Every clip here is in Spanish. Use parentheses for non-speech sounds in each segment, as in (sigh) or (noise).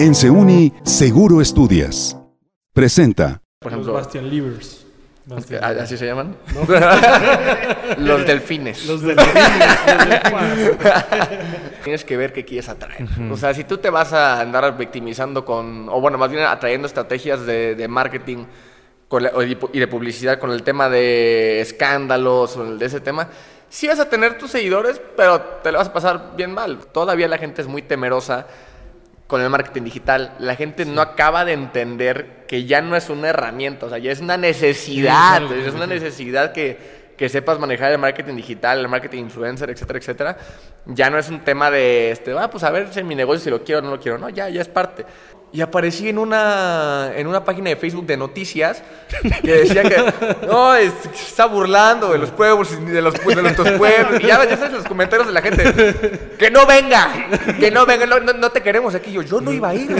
En Seuni, Seguro Estudias. Presenta. Por Los ejemplo, Bastian Livers. Bastian ¿ah, Livers. ¿así se llaman? los (laughs) delfines. Los delfines, los delfines. Tienes que ver qué quieres atraer. O sea, si tú te vas a andar victimizando con, o bueno, más bien atrayendo estrategias de, de marketing con la- o y de publicidad con el tema de escándalos o el de ese tema, sí vas a tener tus seguidores, pero te lo vas a pasar bien mal. Todavía la gente es muy temerosa con el marketing digital. La gente no acaba de entender que ya no es una herramienta, o sea, ya es una necesidad. Sí, es una necesidad que, que sepas manejar el marketing digital, el marketing influencer, etcétera, etcétera. Ya no es un tema de, este, ah, pues a ver si mi negocio si lo quiero o no lo quiero. No, ya, ya es parte. Y aparecí en una, en una página de Facebook de noticias que decía que no, se está burlando de los pueblos, de los de nuestros pueblos. Y ya, ya sabes los comentarios de la gente. Que no venga, que no venga, no- no te queremos aquí. Yo, yo no iba a ir.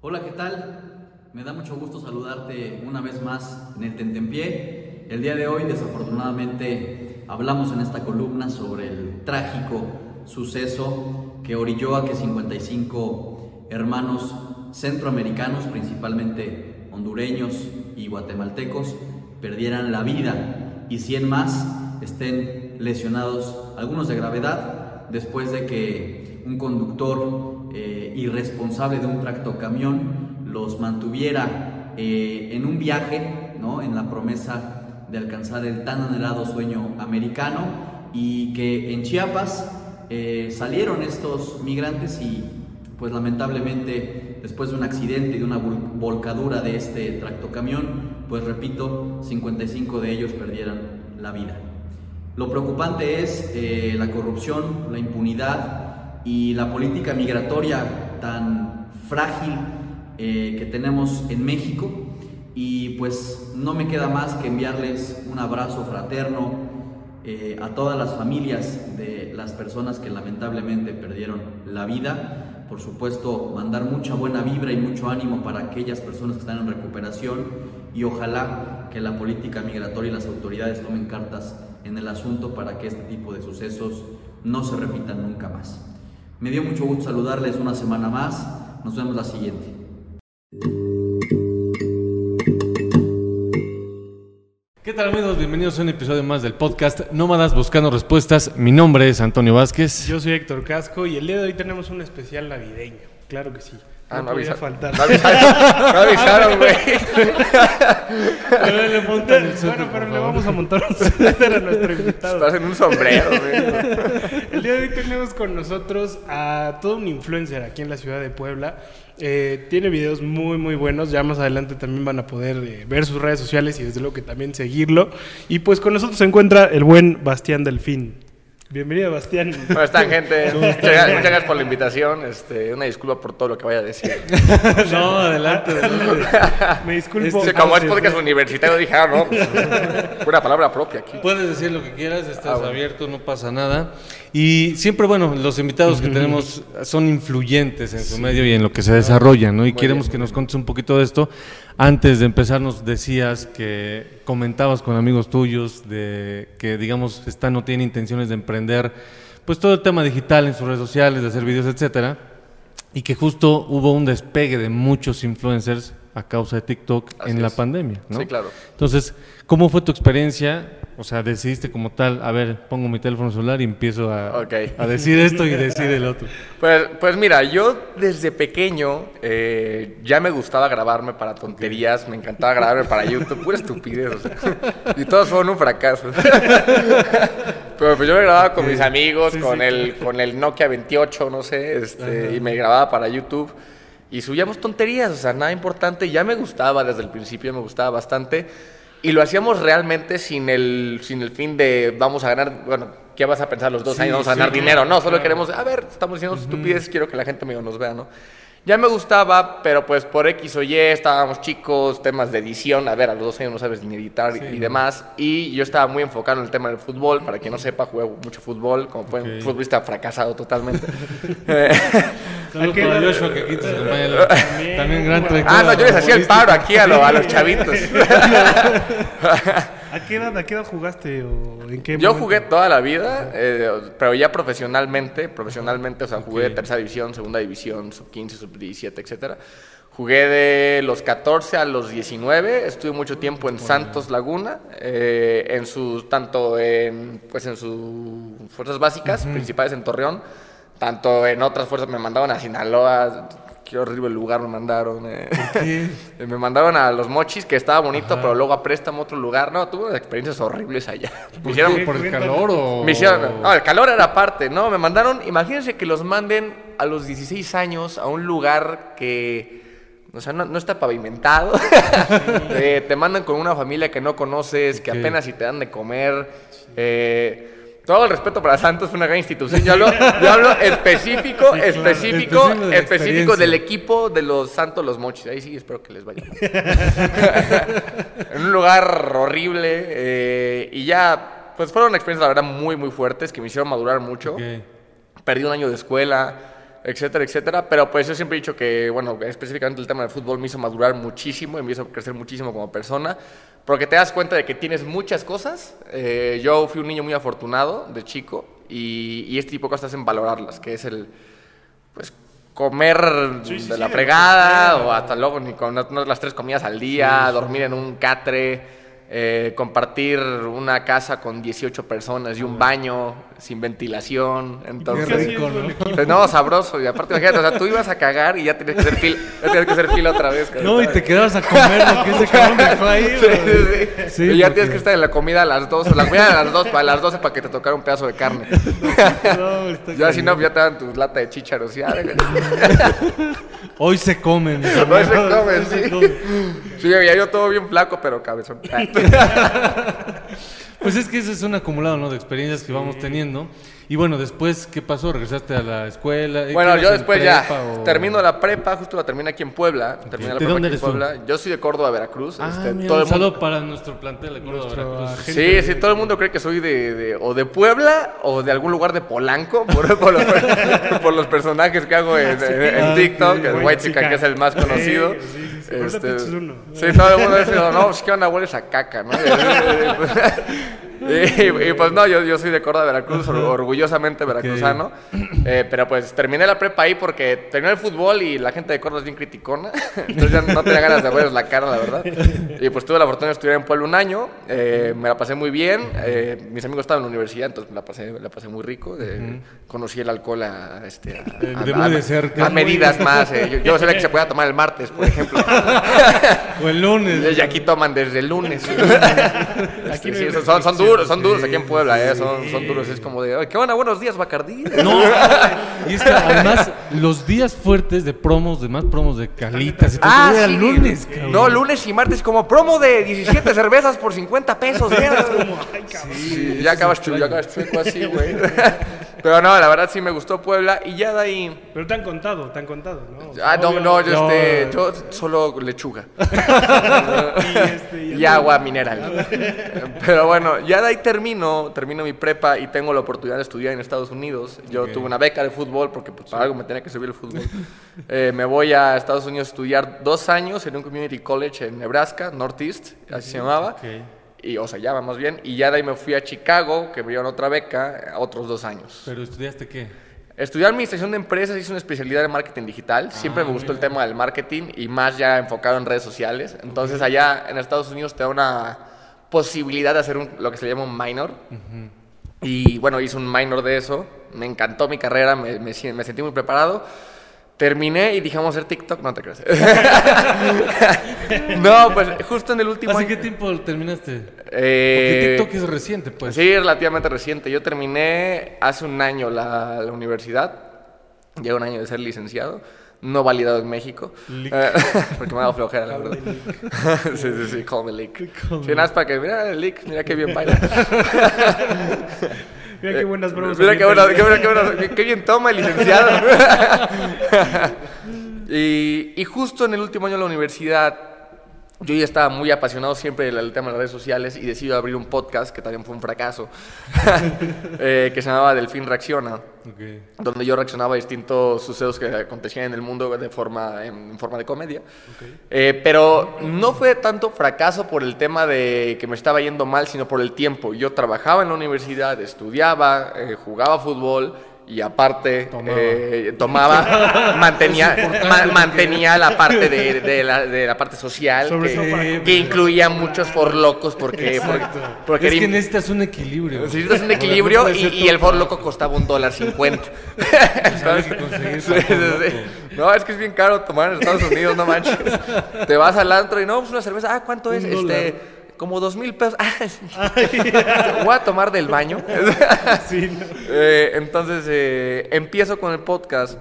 Hola, ¿qué tal? Me da mucho gusto saludarte una vez más en el Tentempié. El día de hoy, desafortunadamente, hablamos en esta columna sobre el trágico suceso que orilló a que 55 hermanos centroamericanos, principalmente hondureños y guatemaltecos, perdieran la vida y 100 más estén lesionados, algunos de gravedad, después de que un conductor eh, irresponsable de un tractocamión los mantuviera eh, en un viaje, ¿no? en la promesa de alcanzar el tan anhelado sueño americano y que en Chiapas eh, salieron estos migrantes y pues lamentablemente después de un accidente y de una vol- volcadura de este tractocamión, pues repito, 55 de ellos perdieron la vida. Lo preocupante es eh, la corrupción, la impunidad y la política migratoria tan frágil eh, que tenemos en México. Y pues no me queda más que enviarles un abrazo fraterno eh, a todas las familias de las personas que lamentablemente perdieron la vida. Por supuesto, mandar mucha buena vibra y mucho ánimo para aquellas personas que están en recuperación y ojalá que la política migratoria y las autoridades tomen cartas en el asunto para que este tipo de sucesos no se repitan nunca más. Me dio mucho gusto saludarles una semana más. Nos vemos la siguiente. ¿Qué tal amigos? Bienvenidos a un episodio más del podcast Nómadas Buscando Respuestas. Mi nombre es Antonio Vázquez. Yo soy Héctor Casco y el día de hoy tenemos un especial navideño. Claro que sí. Ah, no, podía avisa- faltar. no avisaron, no avisaron, güey. (laughs) Pero le montan el suéter, bueno, pero le vamos a montar un (laughs) suéter a nuestro invitado. Estás en un sombrero, güey. El día de hoy tenemos con nosotros a todo un influencer aquí en la ciudad de Puebla. Eh, tiene videos muy muy buenos. Ya más adelante también van a poder eh, ver sus redes sociales y desde luego que también seguirlo. Y pues con nosotros se encuentra el buen Bastián Delfín. Bienvenido, Bastián. ¿Cómo están, gente? (laughs) Muchas gracias, muchas gracias por la invitación. Este, una disculpa por todo lo que vaya a decir. (laughs) No, adelante, adelante. Me disculpo. Este, como es podcast universitario, dije, ah, no, pues, (laughs) una palabra propia aquí. Puedes decir lo que quieras, estás Ah, bueno. abierto, no pasa nada. Y siempre, bueno, los invitados que tenemos son influyentes en su medio y en lo que se desarrolla, ¿no? Y queremos que nos contes un poquito de esto. Antes de empezar nos decías que comentabas con amigos tuyos de que, digamos, esta no tiene intenciones de emprender, pues todo el tema digital en sus redes sociales, de hacer videos, etcétera. Y que justo hubo un despegue de muchos influencers a causa de TikTok Así en la es. pandemia, ¿no? Sí, claro. Entonces, ¿cómo fue tu experiencia? O sea, decidiste como tal, a ver, pongo mi teléfono celular y empiezo a, a decir esto y decir el otro. (laughs) Pues, pues mira, yo desde pequeño eh, ya me gustaba grabarme para tonterías, me encantaba grabarme para YouTube, pura estupidez. o sea, (laughs) y todos fueron un fracaso. (laughs) Pero pues yo me grababa con mis amigos, con, el, con el Nokia 28, no sé, este, y me grababa para YouTube. Y subíamos tonterías, o sea, nada importante. Ya me gustaba desde el principio, me gustaba bastante. Y lo hacíamos realmente sin el, sin el fin de vamos a ganar, bueno, ¿qué vas a pensar los dos Sí, años? Vamos a ganar dinero. No, solo claro. queremos, a ver, estamos diciendo estupideces, quiero que la gente medio nos vea, ¿no? Ya me gustaba, pero pues por X o Y estábamos chicos, temas de edición, a ver, a los dos años no sabes ni editar y- y demás. Y yo estaba muy enfocado en el tema del fútbol, para quien no sepa, juego mucho fútbol, como pueden, Ok. futbolista fracasado totalmente. (laughs) Saludos Aquí- para Joshua, que aquí te acompaña. También gran trayectoria Ah, no, yo les hacía el paro aquí a, lo- a los chavitos. (laughs) (laughs) ¿A qué edad, a qué edad jugaste o en qué Yo momento? jugué toda la vida, eh, pero ya profesionalmente, profesionalmente, o sea, jugué tercera división, segunda división, sub 15, sub 17, etcétera. Jugué de los 14 a los 19, estuve mucho tiempo en Santos Laguna, eh, en sus tanto en pues en sus fuerzas básicas, principales en Torreón, tanto en otras fuerzas me mandaban a Sinaloa, qué horrible lugar me mandaron. eh. (laughs) Me mandaron a los mochis, que estaba bonito, pero luego a préstamo a otro lugar. No, tuve experiencias horribles allá. (laughs) Me hicieron, ¿Por el calor o...? me hicieron- no, el calor era parte, ¿no? Me mandaron, imagínense que los manden a los 16 años a un lugar que, o sea, no, no está pavimentado. (laughs) Eh, te mandan con una familia que no conoces, que apenas si te dan de comer. Eh, todo el respeto para Santos, fue una gran institución. Yo hablo, yo hablo (laughs) específico, específico, Específico de la específico del equipo de los Santos Los Mochis. Ahí sí, espero que les vaya. (laughs) en un lugar horrible. eh, y ya, pues fueron experiencias, la verdad, muy, muy fuertes que me hicieron madurar mucho. Ok. Perdí un año de escuela, etcétera, etcétera. Pero pues yo siempre he dicho que, bueno, específicamente el tema del fútbol me hizo madurar muchísimo y me hizo crecer muchísimo como persona. Porque te das cuenta de que tienes muchas cosas. Eh, yo fui un niño muy afortunado de chico y, y este tipo de cosas hacen valorarlas, que es el, pues, comer Sí, sí, de la fregada o hasta luego ni con las tres comidas al día, dormir en un catre, eh, compartir una casa con 18 personas y un baño sin ventilación. Entonces, Qué rico, ¿no? pues, no, sabroso. Y aparte, imagínate, o sea, tú ibas a cagar y ya tenías que hacer fila, ya tenías que hacer fila otra vez. cabrón. No, y te quedabas a comer lo que ese cabrón dejó ahí, Sí, sí, sí. Sí, y ya porque- tienes que estar en la comida a las 12, la comida a las 2, para las 12 para que te tocara un pedazo de carne. (laughs) No, está ya si no, ya te dan tu lata de chícharos. Ya, Hoy se comen. No se amigos. come, Hoy se sí. comen. Sí, ya yo todo bien flaco, pero cabezón. (laughs) Pues es que ese es un acumulado, ¿no? De experiencias que vamos teniendo. Y bueno, después, ¿qué pasó? ¿Regresaste a la escuela? ¿Eh, Bueno, yo después ya o- termino la prepa, justo la terminé aquí en Puebla. Terminé la ¿De prepa dónde aquí en tú? Puebla. Yo soy de Córdoba, Veracruz. Ah, este, mira, todo un el mundo- para nuestro plantel de Córdoba, Nuestro Veracruz. Sí, sí, todo el mundo cree que soy de, de- o de Puebla o de algún lugar de Polanco (laughs) por, por los, por los personajes que hago en, (laughs) en- en Ah, TikTok, el White Chicken, que es el más conocido. Sí, sí, sí. Ahorita te echas uno. sí, todo el mundo dice, no, pues qué onda, hueles a caca, ¿no? (laughs) (laughs) Y, y, pues no, yo, yo soy de Córdoba, Veracruz, or- orgullosamente veracruzano. Eh, pero pues terminé la prepa ahí porque terminé el fútbol y la gente de Córdoba es bien criticona. (laughs) Entonces ya no tenía ganas de verles la cara, la verdad. Y pues tuve la fortuna de estudiar en Puebla un año. eh, me la pasé muy bien. eh, mis amigos estaban en la universidad, entonces me la pasé, la pasé muy rico. eh, Conocí el alcohol a, este, a, a- de a- muy de cerca. a medidas más. eh, yo, yo sabía que se podía tomar el martes, por ejemplo. (laughs) O el lunes. Y aquí toman desde el lunes. Aquí Este, sí, son, son- son duros, son duros aquí en Puebla, eh, son, son duros. Es como de, "Ay, ¿qué onda? Buenos días, Bacardí. No, (laughs) y es que además los días fuertes de promos, de más promos de calitas y todo Ah, sí. lunes, cabrón. No, lunes y martes como promo de 17 (laughs) cervezas por 50 pesos. mira. Ay, cabrón. Sí, ya acabas chueco, ya acabas chueco así, güey. (laughs) Pero no, la verdad sí me gustó Puebla y ya de ahí... Pero te han contado, te han contado, ¿no? O sea, Ah, no, obvio- no, yo, no. este, yo solo lechuga. (laughs) Y, este, y ya- agua mineral. Pero bueno, ya de ahí termino, termino mi prepa y tengo la oportunidad de estudiar en Estados Unidos. Yo tuve una beca de fútbol porque pues, para algo me tenía que subir el fútbol. Eh, me voy a Estados Unidos a estudiar dos años en un community college en Nebraska, Northeast, así se llamaba. Y, o se llama más bien. Y ya de ahí me fui a Chicago, que me dieron otra beca, otros dos años. Pero estudiaste qué? Estudié administración de empresas, hice una especialidad en marketing digital. Siempre me gustó el tema del marketing y más ya enfocado en redes sociales. Entonces allá en Estados Unidos te da una posibilidad de hacer un- lo que se llama un minor. Y bueno, hice un minor de eso. Me encantó mi carrera, me, me me sentí muy preparado. Terminé y dije, vamos a hacer TikTok. No te creas. (laughs) no, pues justo en el último ¿Hace año. qué tiempo terminaste? Eh, Porque TikTok es reciente, pues. Sí, relativamente reciente. Yo terminé hace un año la, la universidad. Llevo un año de ser licenciado. No validado en México. Eh, (laughs) porque me ha dado flojera, la verdad. (laughs) sí, sí, sí, call me leak. Sí, nada más para que, mira el leak, mira qué bien baila. Mira qué buenas bromas. Mira qué, bueno, qué, bueno, qué, qué- qué bien toma el licenciado. (laughs) (laughs) y, y justo en el último año de la universidad yo ya estaba muy apasionado siempre del tema de las redes sociales y decidí abrir un podcast que también fue un fracaso, (laughs) eh, que se llamaba Delfín Reacciona, donde yo reaccionaba a distintos sucesos que acontecían en el mundo de forma, en, forma de comedia. Eh, pero no fue tanto fracaso por el tema de que me estaba yendo mal, sino por el tiempo. Yo trabajaba en la universidad, estudiaba, eh, jugaba fútbol y aparte tomaba, eh, (laughs) mantenía, mantenía la parte de, la, de la parte social que, incluía muchos forlocos porque, porque, es que necesitas un equilibrio. Necesitas un equilibrio y, el forloco costaba un dólar cincuenta. (laughs) no, es que es bien caro tomar en Estados Unidos, no manches. (laughs) Te vas al antro y no, pues una cerveza, ah, ¿cuánto es? este como dos mil pesos. (laughs) Voy a tomar del baño. (laughs) Eh, entonces eh, empiezo con el podcast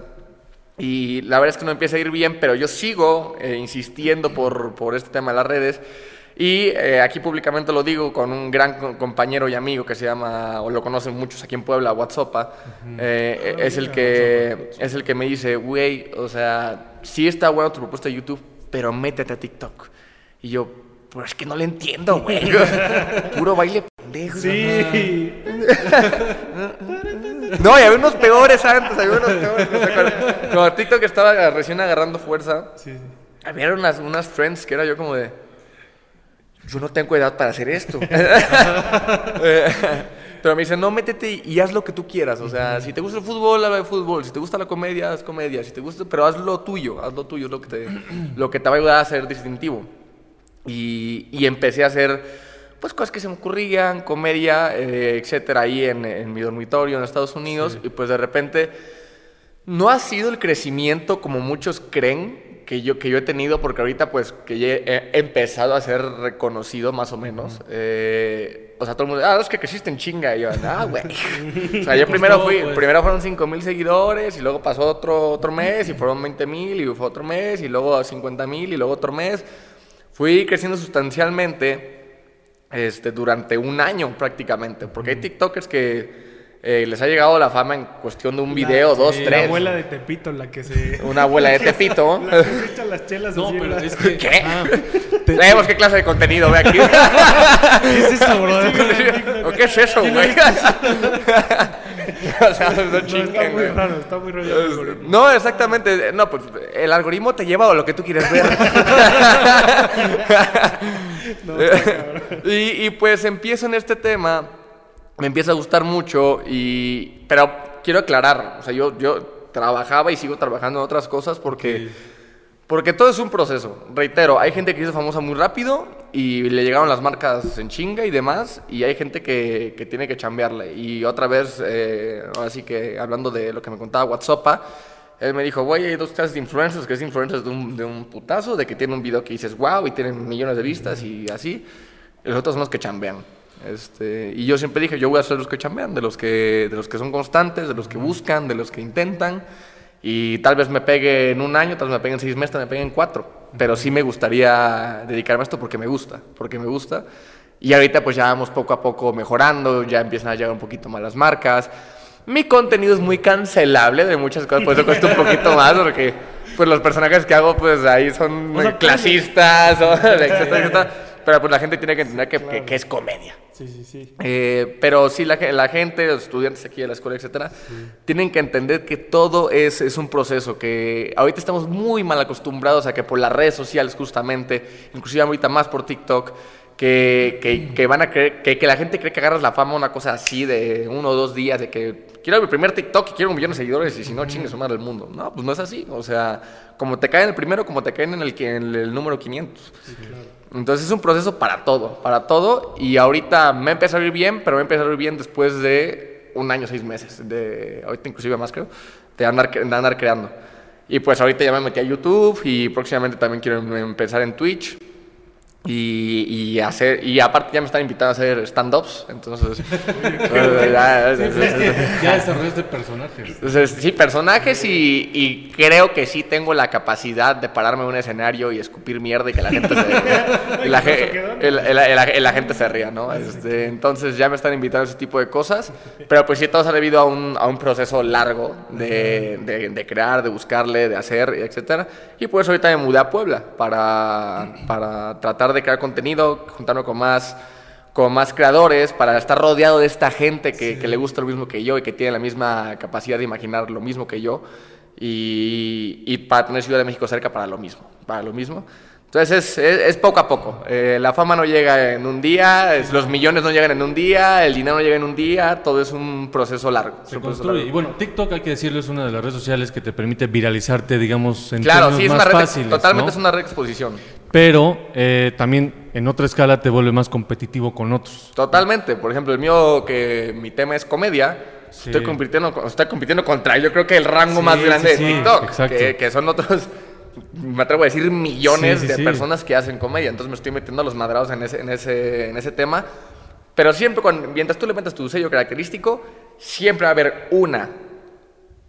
y la verdad es que no empieza a ir bien, pero yo sigo eh, insistiendo por, por, este tema de las redes. Y aquí públicamente lo digo con un gran compañero y amigo que se llama, o lo conocen muchos aquí en Puebla, WhatsApp. es, el que, es el que me dice, güey, o sea, sí está bueno tu propuesta de YouTube, pero métete a TikTok. Y yo, pero es que no le entiendo, güey. (laughs) Puro baile pendejo. Sí. (laughs) no, y había unos peores antes, había unos peores. Como TikTok estaba recién agarrando fuerza. Sí, Había unas, unas friends que era yo como de. Yo no tengo edad para hacer esto. (laughs) Pero me dicen, no, métete y haz lo que tú quieras. O sea, si te gusta el fútbol, habla de fútbol. Si te gusta la comedia, haz comedia. Si te gusta, pero haz lo tuyo, haz lo tuyo, lo que te, lo que te va a ayudar a ser distintivo. Y, empecé a hacer pues cosas que se me ocurrían, comedia, eh, etcétera, ahí en, mi dormitorio en Estados Unidos. Y pues de repente no ha sido el crecimiento como muchos creen que yo, que yo he tenido, porque ahorita pues que he, empezado a ser reconocido más o menos. Eh, o sea, todo el mundo, ah, es que creciste en chinga. Y yo, ah, güey. (laughs) o sea, yo primero fui, primero fueron 5 mil seguidores, y luego pasó otro, otro mes, y fueron 20 mil, y fue otro mes, y luego 50 mil, y luego otro mes. Fui creciendo sustancialmente este, durante un año prácticamente, porque hay TikTokers que eh, les ha llegado la fama en cuestión de un video, dos, tres. Una abuela de Tepito, la que se. (laughs) Una abuela de Tepito. (laughs) la que se echa las chelas no, pero es (laughs) que... ¿Qué? Ah, qué clase de contenido ve aquí. ¿Qué es eso, bro? ¿O qué es eso, güey? (laughs) o sea, no, está muy raro, está muy raro. No, exactamente. No, pues el algoritmo te lleva a lo que tú quieres ver. (laughs) (laughs) y, y, pues empiezo en este tema, me empieza a gustar mucho, y, pero quiero aclarar, o sea, yo, yo trabajaba y sigo trabajando en otras cosas porque... Porque todo es un proceso. Reitero, hay gente que hizo famosa muy rápido y le llegaron las marcas en chinga y demás, y hay gente que, que tiene que chambearle. Y otra vez, eh, ahora sí que hablando de lo que me contaba WhatsApp, él me dijo, güey, hay dos clases de influencers, que es influencers de un, de un putazo, de que tiene un video que dices, wow, y tienen millones de vistas y así. Y los otros son los que chambean. Este, y yo siempre dije, yo voy a ser los que chambean, de los que, de los que son constantes, de los que buscan, de los que intentan. Y tal vez me pegue en un año, tal vez me pegue en seis meses, tal vez me pegue en cuatro. Pero sí me gustaría dedicarme a esto porque me gusta, porque me gusta. Y ahorita pues ya vamos poco a poco mejorando, ya empiezan a llegar un poquito más las marcas. Mi contenido es muy cancelable de muchas cosas, por eso cuesta un poquito más, porque pues los personajes que hago pues ahí son clasistas, o, (laughs) etcétera, etcétera. Pero pues la gente tiene que entender que, que, es comedia. Sí, sí, sí. Eh, pero sí, la, la, gente, los estudiantes aquí de la escuela, etcétera, tienen que entender que todo es, es un proceso, que ahorita estamos muy mal acostumbrados a que por las redes sociales justamente, inclusive ahorita más por TikTok, que, que, que, van a creer, que, que, la gente cree que agarras la fama una cosa así de uno o dos días, de que quiero mi primer TikTok y quiero un millón de seguidores y si no, chingue su madre el mundo. No, pues no es así. O sea, como te caen el primero, como te caen en el, en el número 500. Entonces es un proceso para todo, para todo. Y ahorita me empezó a ir bien, pero me empezó a ir bien después de un año, seis meses. De, ahorita inclusive más creo, de andar, de andar creando. Y pues ahorita ya me metí a YouTube y próximamente también quiero empezar en Twitch. Y, y hacer y aparte ya me están invitando a hacer stand-ups, entonces (laughs) eh, ya- Sí, pues ya desarrollaste personajes. entonces, sí, personajes y, y creo que sí tengo la capacidad de pararme en un escenario y escupir mierda y que la gente se, (laughs) y la, ge- el- el- el- el- la gente se ría, ¿no? Este, entonces ya me están invitando a ese tipo de cosas, pero pues sí, todo se ha debido a un, a un proceso largo de, de- de crear, de buscarle, de hacer, etcétera. Y pues ahorita me mudé a Puebla para, para tratar de crear contenido, juntarme con más con más creadores, para estar rodeado de esta gente que, que le gusta lo mismo que yo y que tiene la misma capacidad de imaginar lo mismo que yo. Y, y para tener Ciudad de México cerca para lo mismo. Para lo mismo. Entonces es, es- es poco a poco. Eh, la fama no llega en un día, es- los millones no llegan en un día, el dinero no llega en un día, todo es un proceso largo. Se un proceso construye. largo. Y bueno, TikTok, hay que decirlo, es una de las redes sociales que te permite viralizarte, digamos, en Claro, términos sí, es más una red, fáciles, totalmente ¿no? es una red de exposición. Pero eh, también en otra escala te vuelve más competitivo con otros. Totalmente. Por ejemplo, el mío, que mi tema es comedia, Sí. estoy, compitiendo, estoy compitiendo contra, yo creo que el rango Sí, más grande sí, de TikTok, que, que son otros, me atrevo a decir, millones de personas que hacen comedia. Entonces me estoy metiendo a los madrados en ese, en ese, en ese tema. Pero siempre, cuando, mientras tú le metas tu sello característico, siempre va a haber una,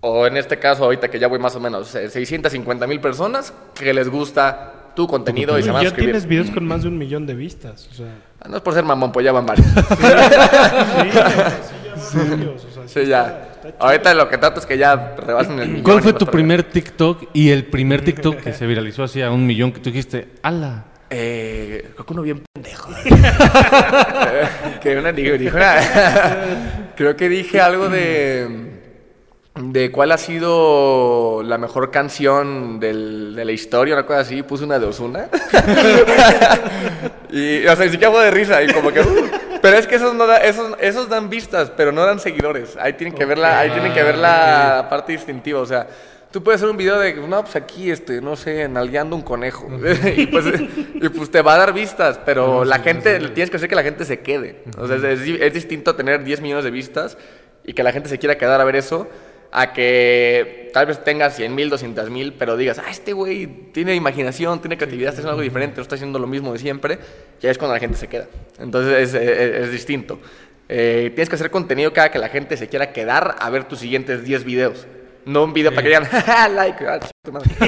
o en este caso, ahorita que ya voy más o menos, eh, 650 mil personas que les gusta tu contenido y se van a ya suscribir. tienes videos con más de un millón de vistas. O sea, Ah, No es por ser mamón, pues ya van varios. sí, (laughs) sí, ya van varios, o sea, Sí, ya. Ahorita lo que trato es que ya rebasen el millón. ¿Cuál y fue tu para primer TikTok y el primer TikTok que se viralizó así a un millón que tú dijiste, ala? Eh, creo que uno bien pendejo. (laughs) que una digo, dijo una- Creo que dije algo de. De cuál ha sido la mejor canción del- de la historia, una cosa así. Puse una de Osuna. (laughs) y, o sea, ni siquiera fue de risa. Y como que. uh, pero es que esos, no da- esos, esos dan vistas, pero no dan seguidores. Ahí tienen que ver la, ahí tienen que ver la parte distintiva. O sea, tú puedes hacer un video de, no, pues aquí, este, no sé, nalgueando un conejo. (laughs) y, pues, y pues te va a dar vistas, pero la gente, tienes que hacer que la gente se quede. O sea, es, es distinto tener 10 millones de vistas y que la gente se quiera quedar a ver eso, a que tal vez tengas 100 mil, 200 mil, pero digas, ah, este güey tiene imaginación, tiene creatividad, está haciendo algo diferente, no está haciendo lo mismo de siempre, ya es cuando la gente se queda. Entonces es, es- es distinto. Eh, tienes que hacer contenido cada que la gente se quiera quedar a ver tus siguientes 10 videos. No un video para que digan, (laughs) "Ja, like, ah, ch- tu madre". (laughs)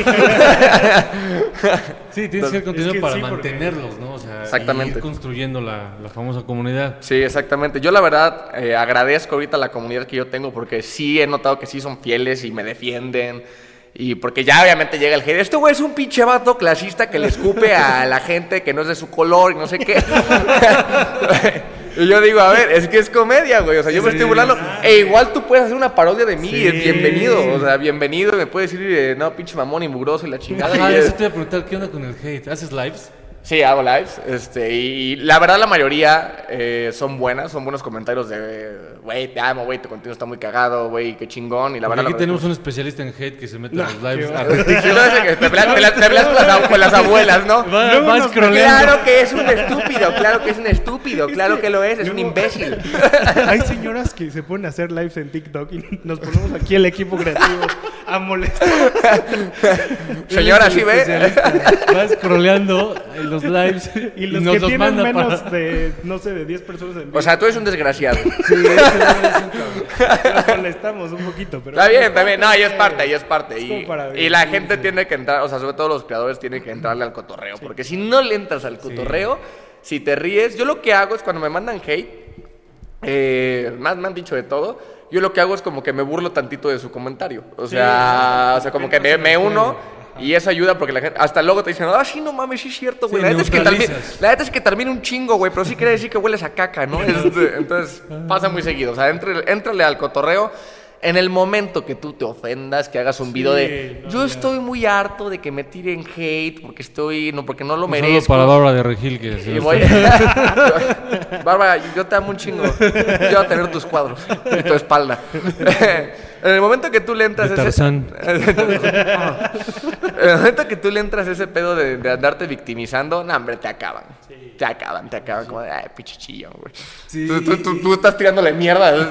Sí, tienes que hacer contenido que para sí, porque- mantenerlos, ¿no? O sea, Exactamente. ir construyendo la, la famosa comunidad. Sí, exactamente. Yo la verdad eh, agradezco ahorita la comunidad que yo tengo porque sí he notado que sí son fieles y me defienden. Y porque ya obviamente llega el hate. Este güey es un pinche vato clasista que le escupe a la gente que no es de su color y no sé qué. (laughs) y yo digo, a ver, es que es comedia, güey. O sea, yo me estoy burlando. E igual tú puedes hacer una parodia de mí y es bienvenido. O sea, bienvenido. Me puedes decir, eh, no, pinche mamón y mugroso y la chingada. Ah, y eso te iba a preguntar, ¿qué onda con el hate? ¿Haces lives? Sí, hago lives. Este, y la verdad, la mayoría eh, son buenas, son buenos comentarios de, güey, te amo, güey, tu contenido está muy cagado, güey, qué chingón. Y la Porque verdad, aquí la tenemos un espespecialista en hate que se mete a los lives. a no, (laughs) que te peleas- con, las, ab- con las abuelas, ¿no? Va- vas scrolleando. Claro que es un estúpido, claro que es un estúpido, claro que lo es, es un imbécil. (laughs) Hay señoras que se ponen a hacer lives en TikTok y nos ponemos aquí el equipo creativo a molestar. (laughs) Señora, ¿sí ve? Especialista. Va scrolleando en los lives (laughs) Y los nos que los tienen manda menos para... de, no sé, de 10 personas en vivo, O sea, tú eres un desgraciado. nos molestamos un poquito. Pero Está bien, está bien. No, ahí es parte, ahí es parte. Y, y la gente tiene que entrar, o sea, sobre todo los creadores tienen que entrarle al cotorreo. Porque si no le entras al cotorreo, si te ríes, yo lo que hago es cuando me mandan hate, eh, más me han dicho de todo, yo lo que hago es como que me burlo tantito de su comentario. O sea, o sea como que me, me uno. Y eso ayuda porque la gente, hasta luego te dicen, ah, sí, no mames, sí es cierto, güey. Sí, la, neta es que termina, neutralizas. la neta es que termina un chingo, güey, pero sí quiere decir que hueles a caca, ¿no? Entonces, pasa muy seguido. O sea, entre, al cotorreo. En el momento que tú te ofendas, que hagas un video de no, yo ya. estoy muy harto de que me tiren hate porque estoy no porque no lo saludo merezco. para Bárbara de Regil que se voy- (laughs) Bárbara, yo te amo un chingo. Yo voy a tener tus cuadros y tu espalda. (laughs) En el momento que tú le entras De ese... (laughs) En el momento que tú le entras ese pedo de, de andarte victimizando, no, hombre, te acaban. Te acaban, te acaban. Como de, ay, pinche chillón, güey. Tú, tú- tú- tú estás tirándole mierda. (laughs)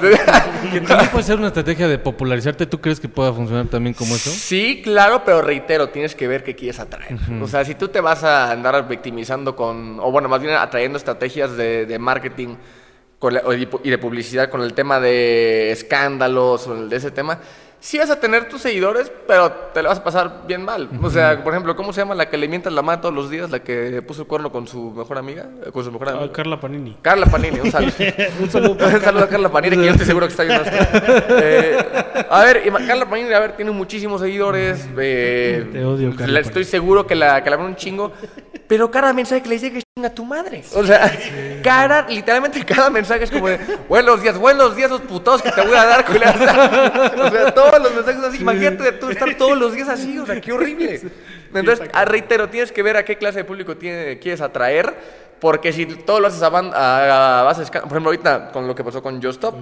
Que también puede ser una estrategia de popularizarte. ¿Tú crees que pueda funcionar también como eso? Sí, claro, pero reitero, tienes que ver qué quieres atraer. O sea, si tú te vas a andar victimizando con, o bueno, más bien atrayendo estrategias de, de marketing con la- o y de publicidad con el tema de escándalos o el de ese tema, sí vas a tener tus seguidores, pero te lo vas a pasar bien mal. O sea, por ejemplo, ¿cómo se llama la que le mientas la mano todos los días? La que puso el cuerno con su mejor amiga, eh, con su mejor Ah, amiga. Carla Panini. Carla Panini, un saludo. (laughs) un saludo. a Carla Panini, que yo estoy seguro que está viendo esto. Eh, a ver, Carla Panini, a ver, tiene muchísimos seguidores. eh, Te odio, Carla la- Estoy seguro que la, que la ven un chingo. Pero cada mensaje que le llegue a tu madre. O sea, cada, literalmente cada mensaje es como de buenos días, buenos días, los putados que te voy a dar, culera. O sea, todos los mensajes así. Imagínate tú estar todos los días así, o sea, qué horrible. Entonces, ah, reitero, tienes que ver a qué clase de público tiene- quieres atraer. Porque si todo lo haces a, ban- a- Por ejemplo, ahorita con lo que pasó con Just Stop,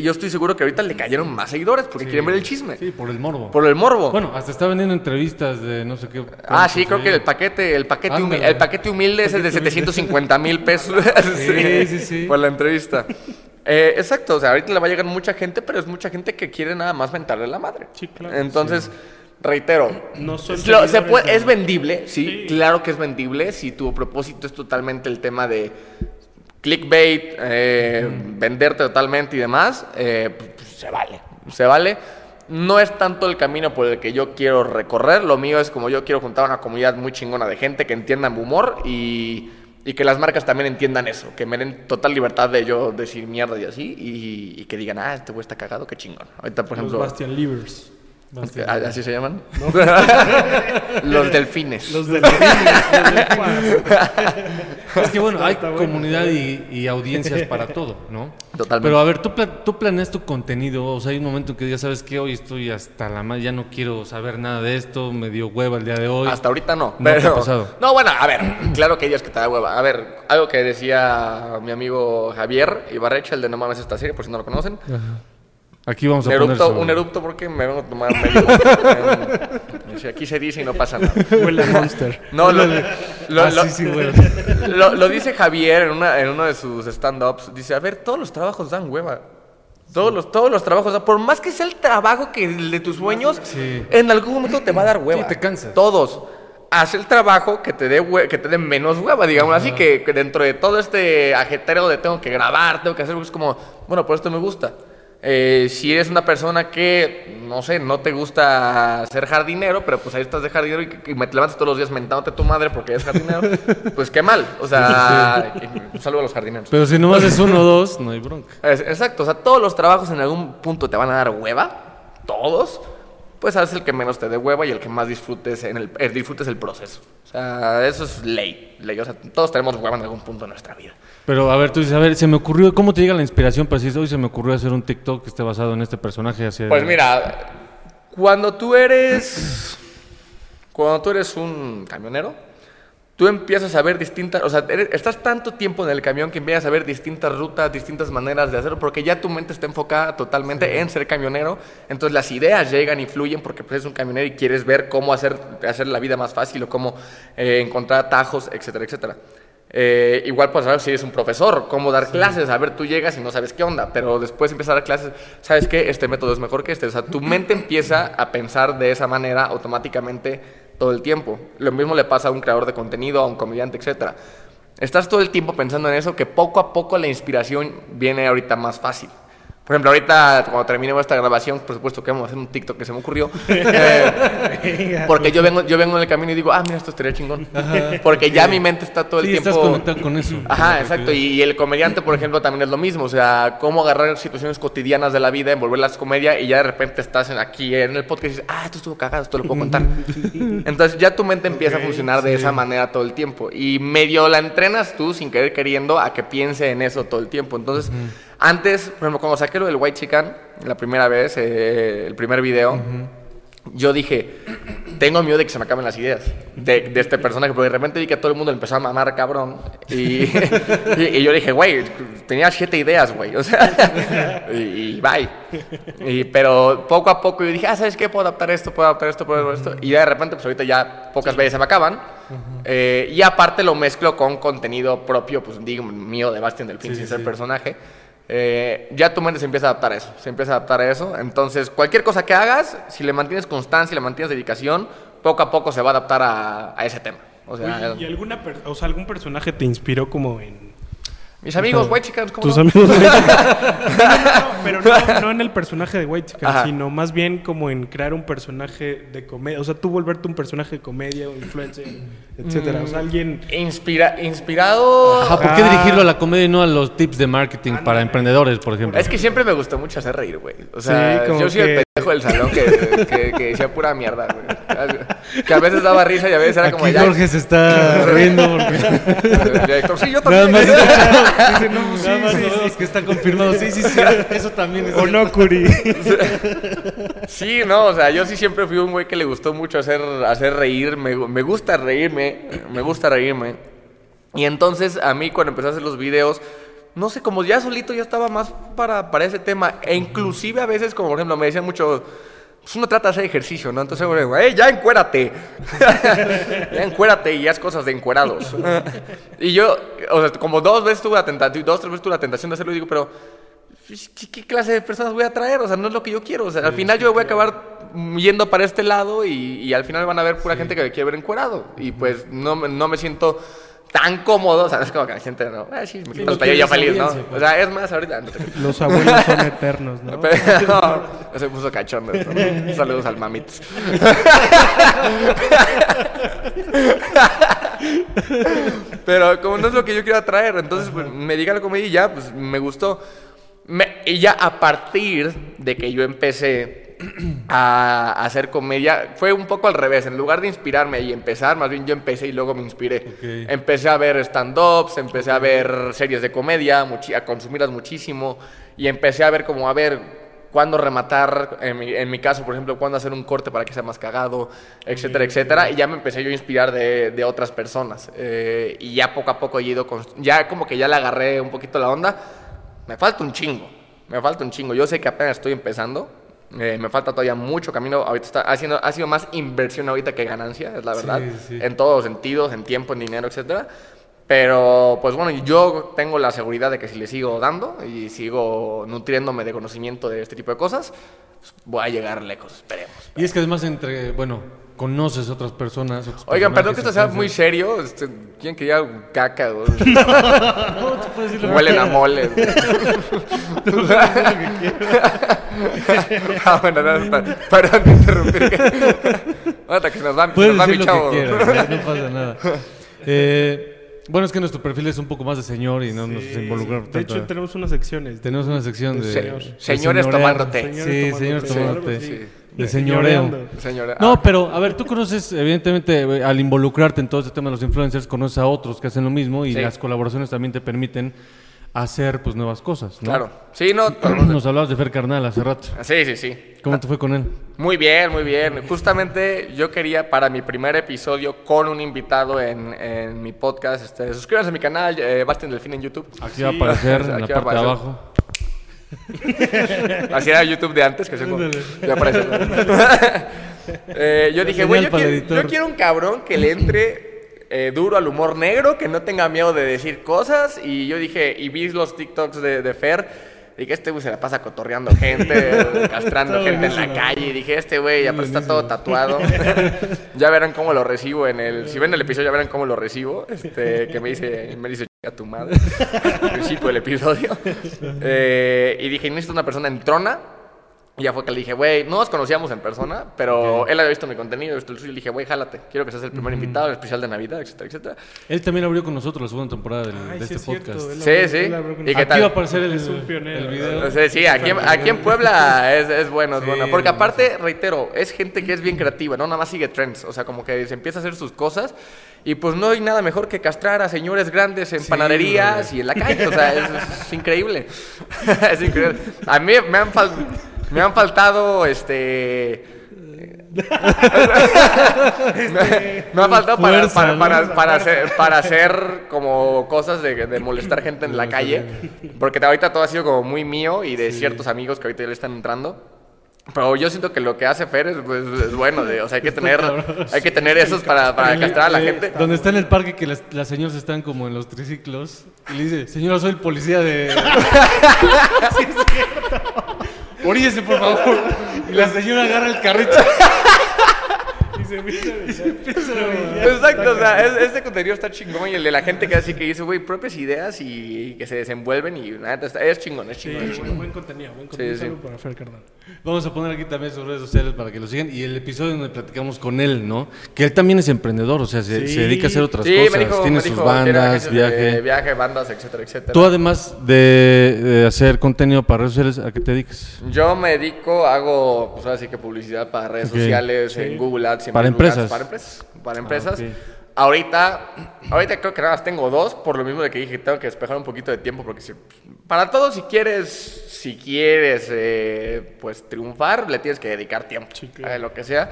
yo estoy seguro que ahorita le cayeron más seguidores porque quieren ver el chisme. Sí, por el morbo. Por el morbo. Bueno, hasta está vendiendo entrevistas de no sé qué. Ah, sí, creo sí. que el paquete, el paquete, el paquete humilde es el de 750 mil pesos. (laughs) (laughs) Sí, sí, sí. Por la entrevista. Eh, exacto, o sea, ahorita le va a llegar mucha gente, pero es mucha gente que quiere nada más mentarle la madre. Sí, claro. Entonces, reitero, No son es, lo- se seguidores puede- de- es vendible, sí, Sí. claro que es vendible, si tu propósito es totalmente el tema de clickbait, eh, venderte totalmente y demás, eh, pues, pues, se vale, se vale. No es tanto el camino por el que yo quiero recorrer, lo mío es como yo quiero juntar una comunidad muy chingona de gente que entienda mi humor y, y que las marcas también entiendan eso, que me den total libertad de yo decir mierda y así y, y que digan, ah, este güey está cagado, qué chingón. Ahorita, por Los ejemplo, Bastian Livers. Bastian ¿Ah, ¿así se llaman? (laughs) Los delfines. Los del Es que bueno, hay bueno. comunidad y, y audiencias para (laughs) todo, ¿no? Totalmente. Pero a ver, tú, tú planeas tu contenido, o sea, hay un momento en que ya sabes que hoy estoy hasta la madre, ya no quiero saber nada de esto, me dio hueva el día de hoy. Hasta ahorita no. No ha pero- pasado. (laughs) No, bueno, a ver, (clears throat) claro que hay días que te da hueva. A ver, algo que decía mi amigo Javier Ibarrecha, el de No mames esta serie, por si no lo conocen. Aquí vamos a Un poner erupto, su- un erupto porque me vengo a tomar medio. (laughs) Aquí se dice y no pasa nada. Huele a Monster. No, lo, lo, Ah, lo- sí, sí, güey. lo- lo dice Javier en, una, en uno de sus stand-ups. Dice, a ver, todos los trabajos dan hueva. Todos los, todos los trabajos, dan- por más que sea el trabajo que el de tus sueños, Sí. en algún momento te va a dar hueva. Sí, te cansas. Todos. Haz el trabajo que te dé que te dé menos hueva, digamos así, que, que dentro de todo este ajetreo de tengo que grabar, tengo que hacer, es como, bueno, por esto me gusta. Eh, si eres una persona que, no sé, no te gusta ser jardinero, pero pues ahí estás de jardinero y, y me te levantas todos los días mentándote a tu madre porque eres jardinero, (laughs) pues qué mal. O sea, un saludo a los jardineros. Pero si nomás es uno o dos, no hay bronca. Es- exacto, o sea, todos los trabajos en algún punto te van a dar hueva, todos, pues haz el que menos te dé hueva y el que más disfrutes en el, eh, disfrutes el proceso. O sea, eso es ley, ley, o sea, todos tenemos hueva en algún punto de nuestra vida. Pero a ver, tú dices, a ver, se me ocurrió, ¿cómo te llega la inspiración para decir, hoy se me ocurrió hacer un TikTok que esté basado en este personaje? Así Pues mira, cuando tú eres, cuando tú eres un camionero, tú empiezas a ver distintas, o sea, eres- estás tanto tiempo en el camión que empiezas a ver distintas rutas, distintas maneras de hacerlo, porque ya tu mente está enfocada totalmente en ser camionero, entonces las ideas llegan y fluyen porque pues, eres un camionero y quieres ver cómo hacer, hacer la vida más fácil o cómo eh, encontrar atajos, etcétera, etcétera. Eh, igual pues saber si eres un profesor, cómo dar clases, a ver, tú llegas y no sabes qué onda, pero después empiezas a dar clases, sabes que este método es mejor que este, o sea, tu mente empieza a pensar de esa manera automáticamente todo el tiempo. Lo mismo le pasa a un creador de contenido, a un comediante, etcétera. Estás todo el tiempo pensando en eso, que poco a poco la inspiración viene ahorita más fácil. Por ejemplo, ahorita cuando terminemos esta grabación, por supuesto que vamos a hacer un TikTok que se me ocurrió. (laughs) Eh, porque yo vengo, yo vengo en el camino y digo, ah, mira, esto estaría chingón. Porque ya mi mente está todo el Sí, tiempo. estás conectado con eso. Ajá, exacto. Y, y el comediante, por ejemplo, también es lo mismo. O sea, cómo agarrar situaciones cotidianas de la vida, envolverlas comedia y ya de repente estás en- aquí en el podcast y dices, ah, esto estuvo cagado, esto lo puedo contar. Entonces ya tu mente empieza a funcionar de esa manera todo el tiempo. Y medio la entrenas tú sin querer queriendo a que piense en eso todo el tiempo. Entonces, antes, por ejemplo, cuando saqué lo del White Chicken, la primera vez, eh, el primer video, yo dije, tengo miedo de que se me acaben las ideas de, de este personaje, porque de repente vi que todo el mundo empezó a mamar cabrón. Y, (laughs) y, y yo dije, güey, tenía siete ideas, güey. O sea, (laughs) y, y bye. Pero poco a poco yo dije, ah, ¿sabes qué? Puedo adaptar esto, puedo adaptar esto, puedo adaptar esto. Y de repente, pues ahorita ya pocas veces se me acaban. Eh, y aparte lo mezclo con contenido propio, pues digo, mío de Bastian Delfín sin ser personaje. Eh, ya tu mente se empieza a adaptar a eso, se empieza a adaptar a eso. Entonces, cualquier cosa que hagas, si le mantienes constancia, le mantienes dedicación, poco a poco se va a adaptar a, a ese tema. O sea, ¿Y alguna o sea, algún personaje te inspiró como en mis amigos, white chicans, ¿cómo tus no? amigos? White? No, no, pero no, (laughs) no en el personaje de White Chicken, Ajá. sino más bien como en crear un personaje de comedia. O sea, tú volverte un personaje de comedia o influencer, etcétera. O sea, alguien. Inspira, inspirado. Ajá, ¿por qué Ah. dirigirlo a la comedia y no a los tips de marketing para emprendedores, por ejemplo? Es que siempre me gustó mucho hacer reír, güey. O sea, Sí, como yo soy el pendejo del salón que, que, que decía pura mierda, güey. Que a veces daba risa y a veces era como Aquí ya. Jorge se está riendo porque (laughs) sí, yo nada también. más, (laughs) Dice, no, sí, nada más sí, sabemos que está confirmado. Sí, sí, sí, eso también es O no, Curi. Sí, no, o sea, yo sí siempre fui un güey que le gustó mucho hacer, hacer reír. Me, me gusta reírme, me gusta reírme. Y entonces a mí cuando empecé a hacer los videos, no sé, como ya solito ya estaba más para, para ese tema. E inclusive a veces, como por ejemplo, me decían mucho, pues uno trata de hacer ejercicio, ¿no? Entonces, güey, "Ey, ya encuérate. (laughs) ya encuérate y haz cosas de encuerados. (laughs) y yo, o sea, como dos veces tuve la tentación, dos, tres veces tuve la tentación de hacerlo y digo, pero... pues, ¿Qué, qué clase de personas voy a traer? O sea, no es lo que yo quiero. O sea, al final yo voy a acabar yendo para este lado y, y al final van a ver pura gente que me quiere ver encuerado. Y pues no, no me siento tan cómodo. O sea, es como que la gente no. Ah, sí, me quito no el yo feliz, ¿no? pues. O sea, es más ahorita. no te- Los abuelos son (laughs) eternos, ¿no? Pero, no, se puso cachondo esto, ¿no? Saludos al mamitos. (laughs) Pero como no es lo que yo quiero traer, entonces pues, me diga la comedia y ya, pues me gustó. Me- y ya a partir de que yo empecé a, (clears throat) a hacer comedia, fue un poco al revés. En lugar de inspirarme y empezar, más bien yo empecé y luego me inspiré. Ok. Empecé a ver stand-ups, empecé a ver series de comedia, a consumirlas muchísimo. Y empecé a ver como, a ver, cuándo rematar, en mi, en mi caso, por ejemplo, cuándo hacer un corte para que sea más cagado, etcétera, etcétera. Y ya me empecé yo a inspirar de, de otras personas. Eh, y ya poco a poco he ido, con- ya como que ya le agarré un poquito la onda. Me falta un chingo, me falta un chingo. Yo sé que apenas estoy empezando. Eh, me falta todavía mucho camino. Ahorita está haciendo, ha sido más inversión ahorita que ganancia, es la verdad. sí. En todos los sentidos, en tiempo, en dinero, etcétera. Pero, pues bueno, yo tengo la seguridad de que si le sigo dando y sigo nutriéndome de conocimiento de este tipo de cosas, pues voy a llegar lejos, esperemos. Y es que además entre, bueno, conoces otras personas. otros Oigan, perdón que esto sea muy serio. Este, ¿Quién quería caca? (laughs) (laughs) No, tú puedes decir lo que Huelen a mole. (laughs) ah, bueno, no, pa- perdón de interrumpir. Hasta que nos Puedes nos va mi decir lo chavo. que quieras, no pasa nada. Eh, bueno, es que nuestro perfil es un poco más de señor y no nos involucra De tanto. hecho, tenemos unas secciones. Tenemos una sección de... Se- de señores señorear. tomando té. Señores Sí, tomando señores té, tomando té. De señoreo. Señora. No, ah, pero a ver, tú conoces, evidentemente, eh, al involucrarte en todo este tema de los influencers, conoces a otros que hacen lo mismo y Sí. las colaboraciones también te permiten hacer pues nuevas cosas, ¿no? Claro. Sí, no. (clears throat) Nos hablabas de Fer Carnal hace rato. Sí, sí, sí. ¿Cómo te fue con él? Muy bien, muy bien. Justamente yo quería para mi primer episodio con un invitado en, en mi podcast. Este, suscríbanse a mi canal, eh, Bastian Delfín en YouTube. Aquí va a aparecer (laughs) en la va a parte de aparecer. abajo. (laughs) Así era YouTube de antes, que se ya aparece. (laughs) Eh, yo dije, güey, yo quiero un cabrón que le entre eh, duro al humor negro, que no tenga miedo de decir cosas. Y yo dije, y vi los TikToks de, de Fer. Dije, este güey se la pasa cotorreando gente, (laughs) castrando gente en la calle. Y dije, este güey, ya está todo tatuado. ya verán cómo lo recibo en el. Si ven el episodio, ya verán cómo lo recibo. Este, que me dice, me dice, a tu madre. (laughs) Al principio del episodio. Eh, y dije, necesito una persona en trona. Y ya fue que le dije, güey, no nos conocíamos en persona, pero él había visto mi contenido, visto el suyo, y le dije, güey, jálate, quiero que seas el primer invitado, el especial de Navidad, etcétera, etcétera. Él también abrió con nosotros la segunda temporada del- Ay, de sí este es podcast. él Sí, sí. él habló con ¿Y qué Aquí tal? va a aparecer el, Es un pionero. el video. Sí, aquí, en- aquí en Puebla es, es bueno, es bueno. Porque aparte, reitero, es gente que es bien creativa, ¿no? Nada más sigue trends. O sea, como que se empieza a hacer sus cosas. Y pues no hay nada mejor que castrar a señores grandes en panaderías y en la calle. O sea, es, es increíble. (laughs) es increíble. A mí me han, fal- me han faltado, este... me, (laughs) me ha faltado para, Fuerza, para, ¿no? para, para hacer, para hacer como cosas de, de molestar gente en la calle. Porque ahorita todo ha sido como muy mío y de ciertos amigos que ahorita ya le están entrando. Pero yo siento que lo que hace Fer es, pues, es bueno, de- o sea, hay que tener, hay que tener esos para, para castrar a la gente. Donde está en el parque que las, las señoras están como en los triciclos y le dice, señora, soy el policía de... (laughs) sí, es cierto. Oríllese, por favor. Y la señora agarra el carrito. (laughs) Y se empieza a (laughs) Exacto, o sea, es- este contenido está chingón y el de la gente que así que dice, güey, propias ideas y que se desenvuelven y nada, está- es chingón, es Sí, chingón. es chingón. buen, buen contenido, buen contenido. Sí, sí. Para Fer Cardán. Vamos a poner aquí también sus redes sociales para que lo sigan. Y el episodio donde platicamos con él, ¿no? Que él también es emprendedor, o sea, se, Sí. se dedica a hacer otras Sí, cosas. me dijo, Tiene me sus dijo, tiene bandas, de viaje. viaje, bandas, etcétera, etcétera. Tú además de, de hacer contenido para redes sociales, ¿a qué te dedicas? Yo me dedico, hago, pues ahora sí que publicidad para redes sociales, en Google Ads. y en Para empresas. Para empresas. Para empresas. ok. Ahorita, ahorita creo que nada más tengo dos, por lo mismo de que dije, tengo que despejar un poquito de tiempo, porque si- para todo, si quieres, si quieres, eh, pues triunfar, le tienes que dedicar tiempo, a lo que sea.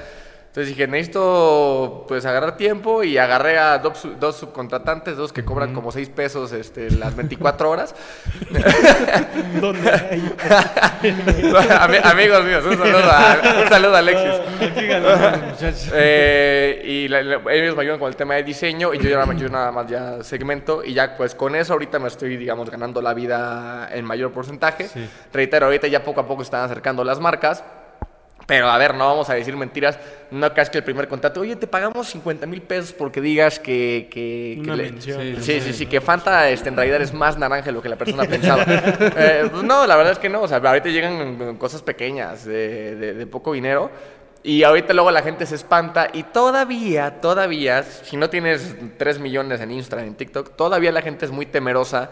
Entonces dije, necesito pues agarrar tiempo y agarré a dos, dos subcontratantes, dos que cobran como 6 pesos este, las 24 horas. (laughs) ¿Dónde hay? (laughs) Ami- amigos míos, un saludo a, un saludo a Alexis. (laughs) Muchachos. Eh, y la- la- ellos me ayudan con el tema de diseño y yo, ya, yo nada más ya segmento y ya pues con eso ahorita me estoy digamos ganando la vida en mayor porcentaje. Sí. Reitero, ahorita ya poco a poco están acercando las marcas. Pero a ver, no vamos a decir mentiras. No creas que el primer contrato, oye, te pagamos 50 mil pesos porque digas que. que, que le- mención. Sí, sí, sí, sí, que Fanta este, en realidad es más naranja de lo que la persona pensaba. (laughs) Eh, pues no, la verdad es que no. O sea, ahorita llegan cosas pequeñas, de, de- de poco dinero. Y ahorita luego la gente se espanta. Y todavía, todavía, si no tienes 3 millones en Instagram, en TikTok, todavía la gente es muy temerosa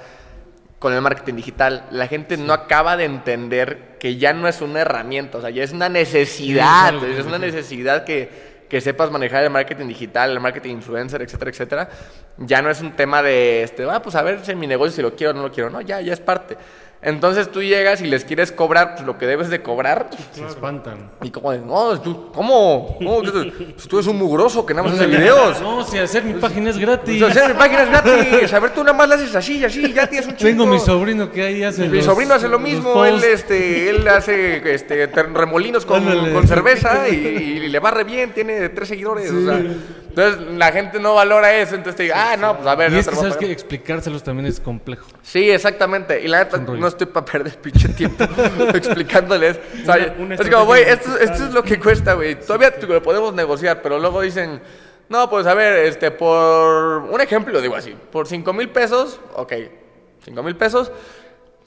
con el marketing digital. La gente no acaba de entender que ya no es una herramienta, o sea, ya es una necesidad. es una necesidad que, que sepas manejar el marketing digital, el marketing influencer, etcétera, etcétera. Ya no es un tema de, este, ah, pues a ver si mi negocio si lo quiero o no lo quiero. No, ya, ya es parte. Entonces tú llegas y les quieres cobrar pues, lo que debes de cobrar. Se espantan. Y como de, no, tú, ¿cómo? ¿Cómo? que tú- Pues tú eres un mugroso que nada más hace videos. No, si hacer mi página es gratis. O sea, mi página es gratis. A ver, tú nada más la haces así y así, ya tienes un Tengo chingo. mi sobrino que ahí hace Mi los- sobrino hace lo mismo, él, este, él hace este, remolinos con, con cerveza y, y le va re bien, tiene tres seguidores. o sea. Entonces la gente no valora eso, entonces te diga, ah, no, pues a ver, Y no es te que lo voy a sabes que pagar". explicárselos también es complejo. Sí, exactamente. Y la neta, no estoy para perder pinche tiempo (laughs) explicándoles. O sea, Una- una es como, güey, esto, esto es lo que cuesta, güey. Todavía lo podemos negociar, pero luego dicen, no, pues a ver, este, por un ejemplo, digo así, por 5 mil pesos, ok, 5 mil pesos.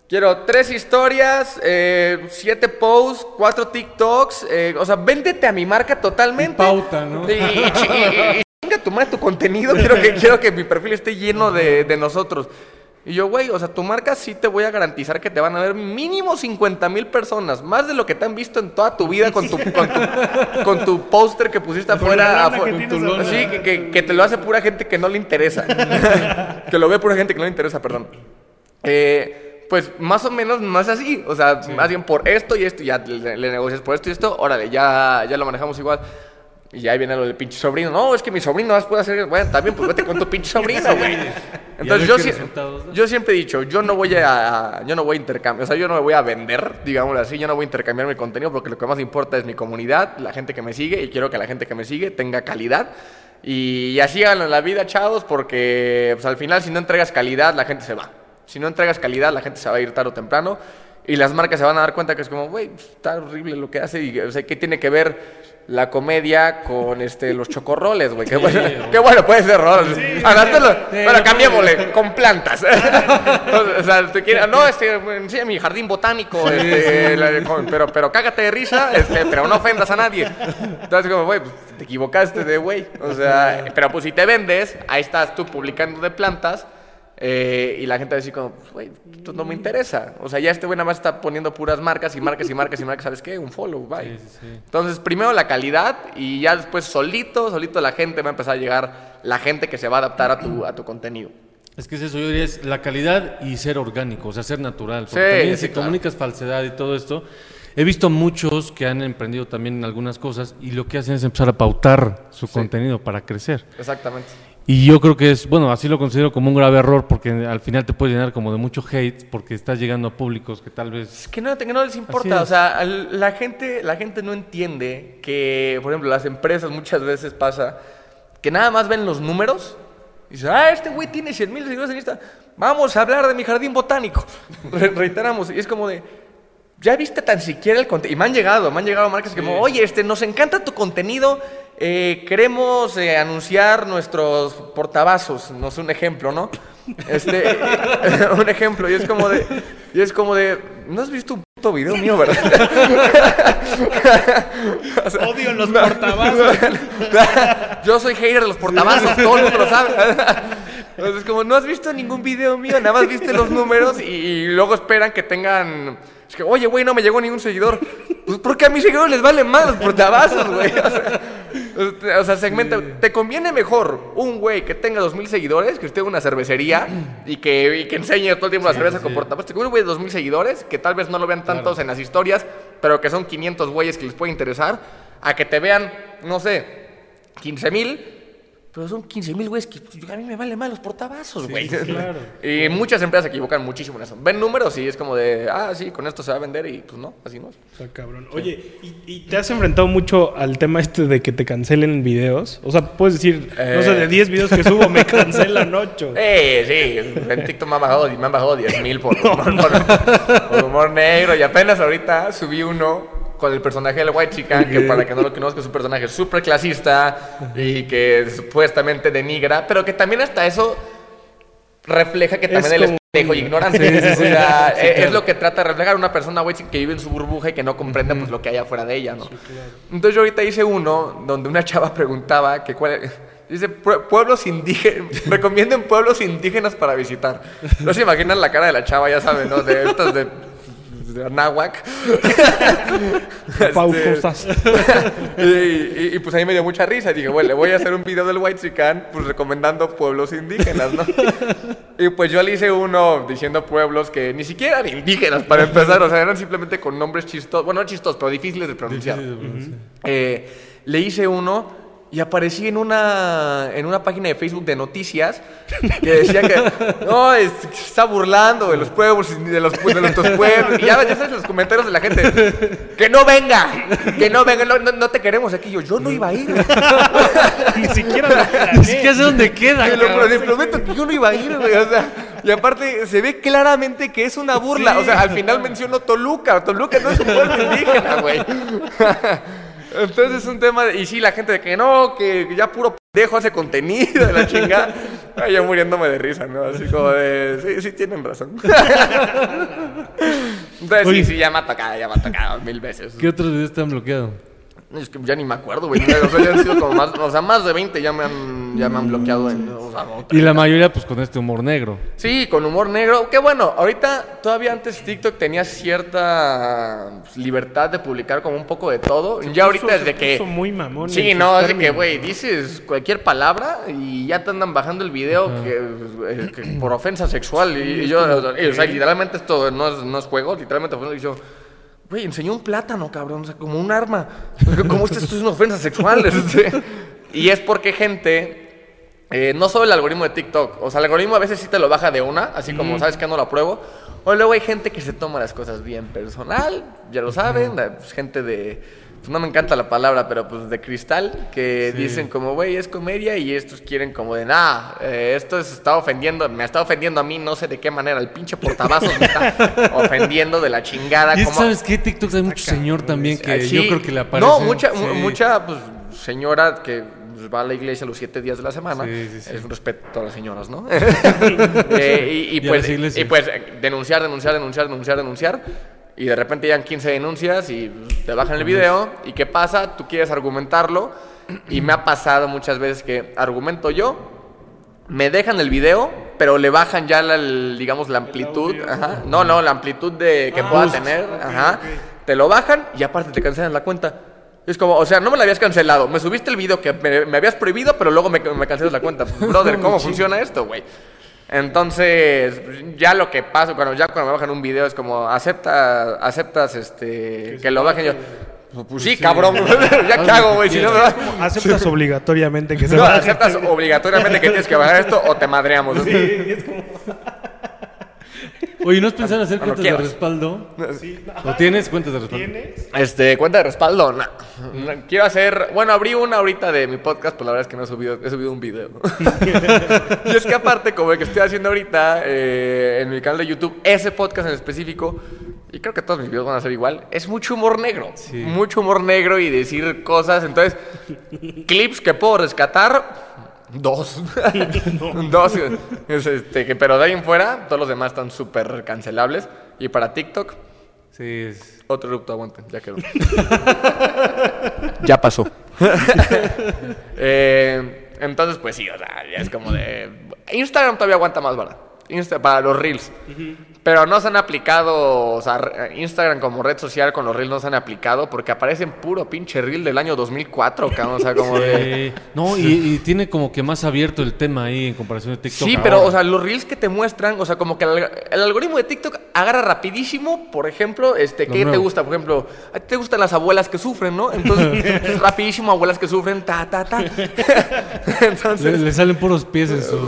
Quiero tres historias, eh, siete posts, cuatro TikToks, eh, o sea, véndete a mi marca totalmente. Y pauta, ¿no? Y, y (laughs) chinga tu madre tu contenido, quiero que, quiero que mi perfil esté lleno de, de nosotros. Y yo, güey, o sea, tu marca sí te voy a garantizar que te van a ver mínimo 50 mil personas, más de lo que te han visto en toda tu vida con tu, con tu, con tu póster que pusiste afuera. que tienes afuera. Sí, que, que- que te lo hace pura gente que no le interesa. (laughs) que lo ve pura gente que no le interesa, perdón. Eh, pues más o menos no es así. O sea, más bien por esto y esto, ya le, le negocias por esto y esto, órale, ya, ya lo manejamos igual. Y ya ahí viene lo del pinche sobrino. No, es que mi sobrino más puede hacer. Bueno, también, pues vete con tu pinche (laughs) sobrino, güey. Entonces sí- yo siempre he dicho, yo no voy a, yo no voy a intercambiar, o sea, yo no me voy a vender, digámoslo así, yo no voy a intercambiar mi contenido porque lo que más importa es mi comunidad, la gente que me sigue y quiero que la gente que me sigue tenga calidad. Y así háganlo en la vida, chavos, porque pues, al final si no entregas calidad, la gente se va. Si no entregas calidad, la gente se va a ir tarde o temprano. Y las marcas se van a dar cuenta que es como, güey, pues, está horrible lo que hace. Y, o sea, ¿qué tiene que ver la comedia con este, los chocorroles, güey? Qué, bueno, qué bueno puede ser. Ahora, esto lo- bueno, cambiémosle, con plantas. (laughs) o sea, te quiere- no, este, sí, mi jardín botánico, este, la- con- pero, pero cágate de risa, este, pero no ofendas a nadie. Entonces, como, güey, pues, te equivocaste de güey. O sea, pero pues si te vendes, ahí estás tú publicando de plantas. Eh, y la gente va a decir como, pues, güey, esto no me interesa. O sea, ya este güey nada más está poniendo puras marcas y marcas y marcas y marcas. ¿Sabes qué? Un follow, bye. Entonces, primero la calidad y ya después solito, solito la gente va a empezar a llegar, la gente que se va a adaptar a tu, a tu contenido. Es que es eso, yo diría, es la calidad y ser orgánico, o sea, ser natural. Porque también si claro. comunicas falsedad y todo esto, he visto muchos que han emprendido también en algunas cosas y lo que hacen es empezar a pautar su contenido para crecer. Exactamente. Y yo creo que es, bueno, así lo considero como un grave error porque al final te puede llenar como de mucho hate porque estás llegando a públicos que tal vez... Es que no, que no les importa, o sea, la gente, la gente no entiende que, por ejemplo, las empresas muchas veces pasa que nada más ven los números y dicen, ah, este güey tiene 100 mil seguidores en Insta, vamos a hablar de mi jardín botánico. (laughs) Re- reiteramos, y es como de, ya viste tan siquiera el contenido, y me han llegado, me han llegado marcas que como, oye, este, nos encanta tu contenido, eh, queremos eh, anunciar nuestros portavasos, no sé, un ejemplo, ¿no? Este, (laughs) un ejemplo, y es como de, y es como de, ¿no has visto un puto video mío, verdad? (laughs) O sea, Odio los portavasos. Yo soy hater de los portavasos, todo el mundo lo sabe. Entonces, como no has visto ningún video mío, nada más viste los números y, y luego esperan que tengan. Es que, oye, güey, no me llegó ningún seguidor. Pues porque a mis seguidores les valen más los portavasos, güey. O sea, o sea, segmenta. ¿Te conviene mejor un güey que tenga dos mil seguidores, que esté en una cervecería y que, y que enseñe todo el tiempo la cerveza con portavasos? ¿Te conviene un güey de dos mil seguidores, que tal vez no lo vean tantos en las historias, pero que son 500 güeyes que les puede interesar? A que te vean, no sé, 15 mil, pero son 15 mil güeyes que pues, a mí me vale más los portavasos, güey. (laughs) claro. Y muchas empresas se equivocan muchísimo en eso. Ven números y es como de, ah, sí, con esto se va a vender y pues no, así no. Está cabrón. Oye, ¿y, y te has enfrentado mucho al tema este de que te cancelen videos? O sea, puedes decir, no sé, de Eh. 10 videos que subo me (laughs) cancelan 8. Eh, sí, en TikTok me han bajado, me han bajado 10 mil por, (laughs) humor- por- por humor negro y apenas ahorita subí uno con el personaje del White Chican, que para que no lo conozca es un personaje súper clasista y que supuestamente denigra, pero que también hasta eso refleja que Es también él es pendejo y ignorante. Sí, sí, sí. O sea, Sí, es, claro. es lo que trata de reflejar una persona white que vive en su burbuja y que no comprende pues, lo que hay afuera de ella, ¿no? Entonces yo ahorita hice uno donde una chava preguntaba que cuál dice "Pue- pueblos indígenas, (laughs) recomienden pueblos indígenas para visitar. No se imaginan la cara de la chava, ya saben, ¿no? De estas de, de Anáhuac. (laughs) Pau Este, Cosas. (laughs) y, y- y, pues a mí me dio mucha risa. Dije, bueno, le voy a hacer un video del White Chican, pues recomendando pueblos indígenas, ¿no? (laughs) Y pues yo le hice uno diciendo pueblos que ni siquiera eran indígenas para empezar, o sea, eran simplemente con nombres chistosos, bueno, no chistosos, pero difíciles de pronunciar. Eh, le hice uno y aparecí en una, en una página de Facebook de noticias que decía que no, es- se está burlando de los pueblos, de los de nuestros pueblos. Y ya, ya sabes los comentarios de la gente, que no venga, que no venga, no, no- no te queremos aquí. Yo, yo no iba a ir. Ni siquiera lo (laughs) Ni siquiera sé dónde queda. Te lo prometo que yo no iba a ir, güey. O sea, y aparte se ve claramente que es una burla. O sea, al final menciono Toluca. Toluca no es un pueblo indígena, güey. Entonces es un tema de... Y sí, la gente de que no, que ya puro pendejo hace contenido de la chingada. (laughs) Ay, yo muriéndome de risa, ¿no? Así como de... Sí, sí, tienen razón. (laughs) Entonces Oye. sí, sí, ya me ha tocado, ya me ha tocado mil veces. ¿Qué otros videos te han bloqueado? Es que ya ni me acuerdo, güey. O sea, ya han sido como más... O sea, más de 20 ya me han, ya me han bloqueado. En, o sea, no, Y la mayoría pues con este humor negro. Sí, con humor negro. Que bueno, ahorita todavía antes TikTok tenía cierta pues, libertad de publicar como un poco de todo. ya ahorita puso- desde se que... puso muy mamón Sí, no, es de que, güey, dices cualquier palabra y ya te andan bajando el video que, eh, que por ofensa sexual. Y, y yo, o sea, literalmente esto no es, no es juego, literalmente fue yo... Güey, enseñó un plátano, cabrón, o sea, como un arma. Como esto, esto es una ofensa sexual. (laughs) este. Y es porque gente... Eh, no solo el algoritmo de TikTok, o sea, el algoritmo a veces sí te lo baja de una, así como sabes que no lo apruebo. O luego hay gente que se toma las cosas bien personal, ya lo saben, la- pues, gente de, pues, no me encanta la palabra, pero pues de cristal, que dicen como, güey, es comedia y estos quieren como de, nah, eh, esto se está ofendiendo, me está ofendiendo a mí, no sé de qué manera, el pinche portavasos me está (laughs) ofendiendo de la chingada. Y que, como- ¿sabes qué? TikTok hay mucho señor también que Sí. yo creo que le aparece. No, mucha, mu- mucha pues, señora que pues, va a la iglesia los siete días de la semana. Sí, sí, sí. Es un respeto a las señoras, ¿no? (laughs) Eh, y, y pues, y pues denunciar, denunciar, denunciar, denunciar, denunciar. Y de repente llegan 15 denuncias y pues, te bajan el video. ¿Y qué pasa? Tú quieres argumentarlo. Y me ha pasado muchas veces que argumento yo, me dejan el video, pero le bajan ya la, digamos, la amplitud. Ajá. No, no, la amplitud de que pueda tener. Ajá. Te lo bajan y aparte te cancelan la cuenta. Es como, o sea, no me la habías cancelado. Me subiste el video que me, me habías prohibido, pero luego me, me cancelas la cuenta. (laughs) Brother, ¿cómo funciona esto, güey? Entonces, ya lo que pasa, cuando ya cuando me bajan un video es como, acepta, aceptas este, que, lo bajen yo. Pues, pues sí, cabrón, (laughs) ya qué hago, güey, si no me va- Aceptas obligatoriamente que (laughs) se No, aceptas obligatoriamente que tienes que bajar esto o te madreamos. Sí, es como... Oye, ¿no has pensado en hacer cuentas de respaldo? Sí. ¿O tienes cuentas de respaldo? ¿Tienes? Este, cuenta de respaldo, no. No, Quiero hacer, bueno, abrí una ahorita de mi podcast, pero la verdad es que no he subido, he subido un video. (laughs) y es que aparte, como el que estoy haciendo ahorita eh, en mi canal de YouTube, ese podcast en específico, y creo que todos mis videos van a ser igual, es mucho humor negro. Sí. Mucho humor negro y decir cosas. Entonces, clips que puedo rescatar, dos. (laughs) dos. Es este, que, pero de ahí en fuera, todos los demás están súper cancelables. Y para TikTok, Sí, es... otro erupto, aguanten, ya quedó. ya pasó. (laughs) Eh, entonces, pues sí, o sea, ya es como de. Instagram todavía aguanta más, ¿verdad? Insta para los Reels. Pero no se han aplicado, o sea, Instagram como red social con los Reels no se han aplicado porque aparecen puro pinche Reel del año 2004, cabrón. O sea, como de. No, y, y tiene como que más abierto el tema ahí en comparación de TikTok. Sí, pero, o sea, los reels que te muestran, o sea, como que el, el algoritmo de TikTok agarra rapidísimo, por ejemplo, este, ¿qué te gusta? Por ejemplo, a ti te gustan las abuelas que sufren, ¿no? Entonces, (laughs) (laughs) rapidísimo, abuelas que sufren, ta, ta, ta. (laughs) le, Entonces, le salen puros pies en sus...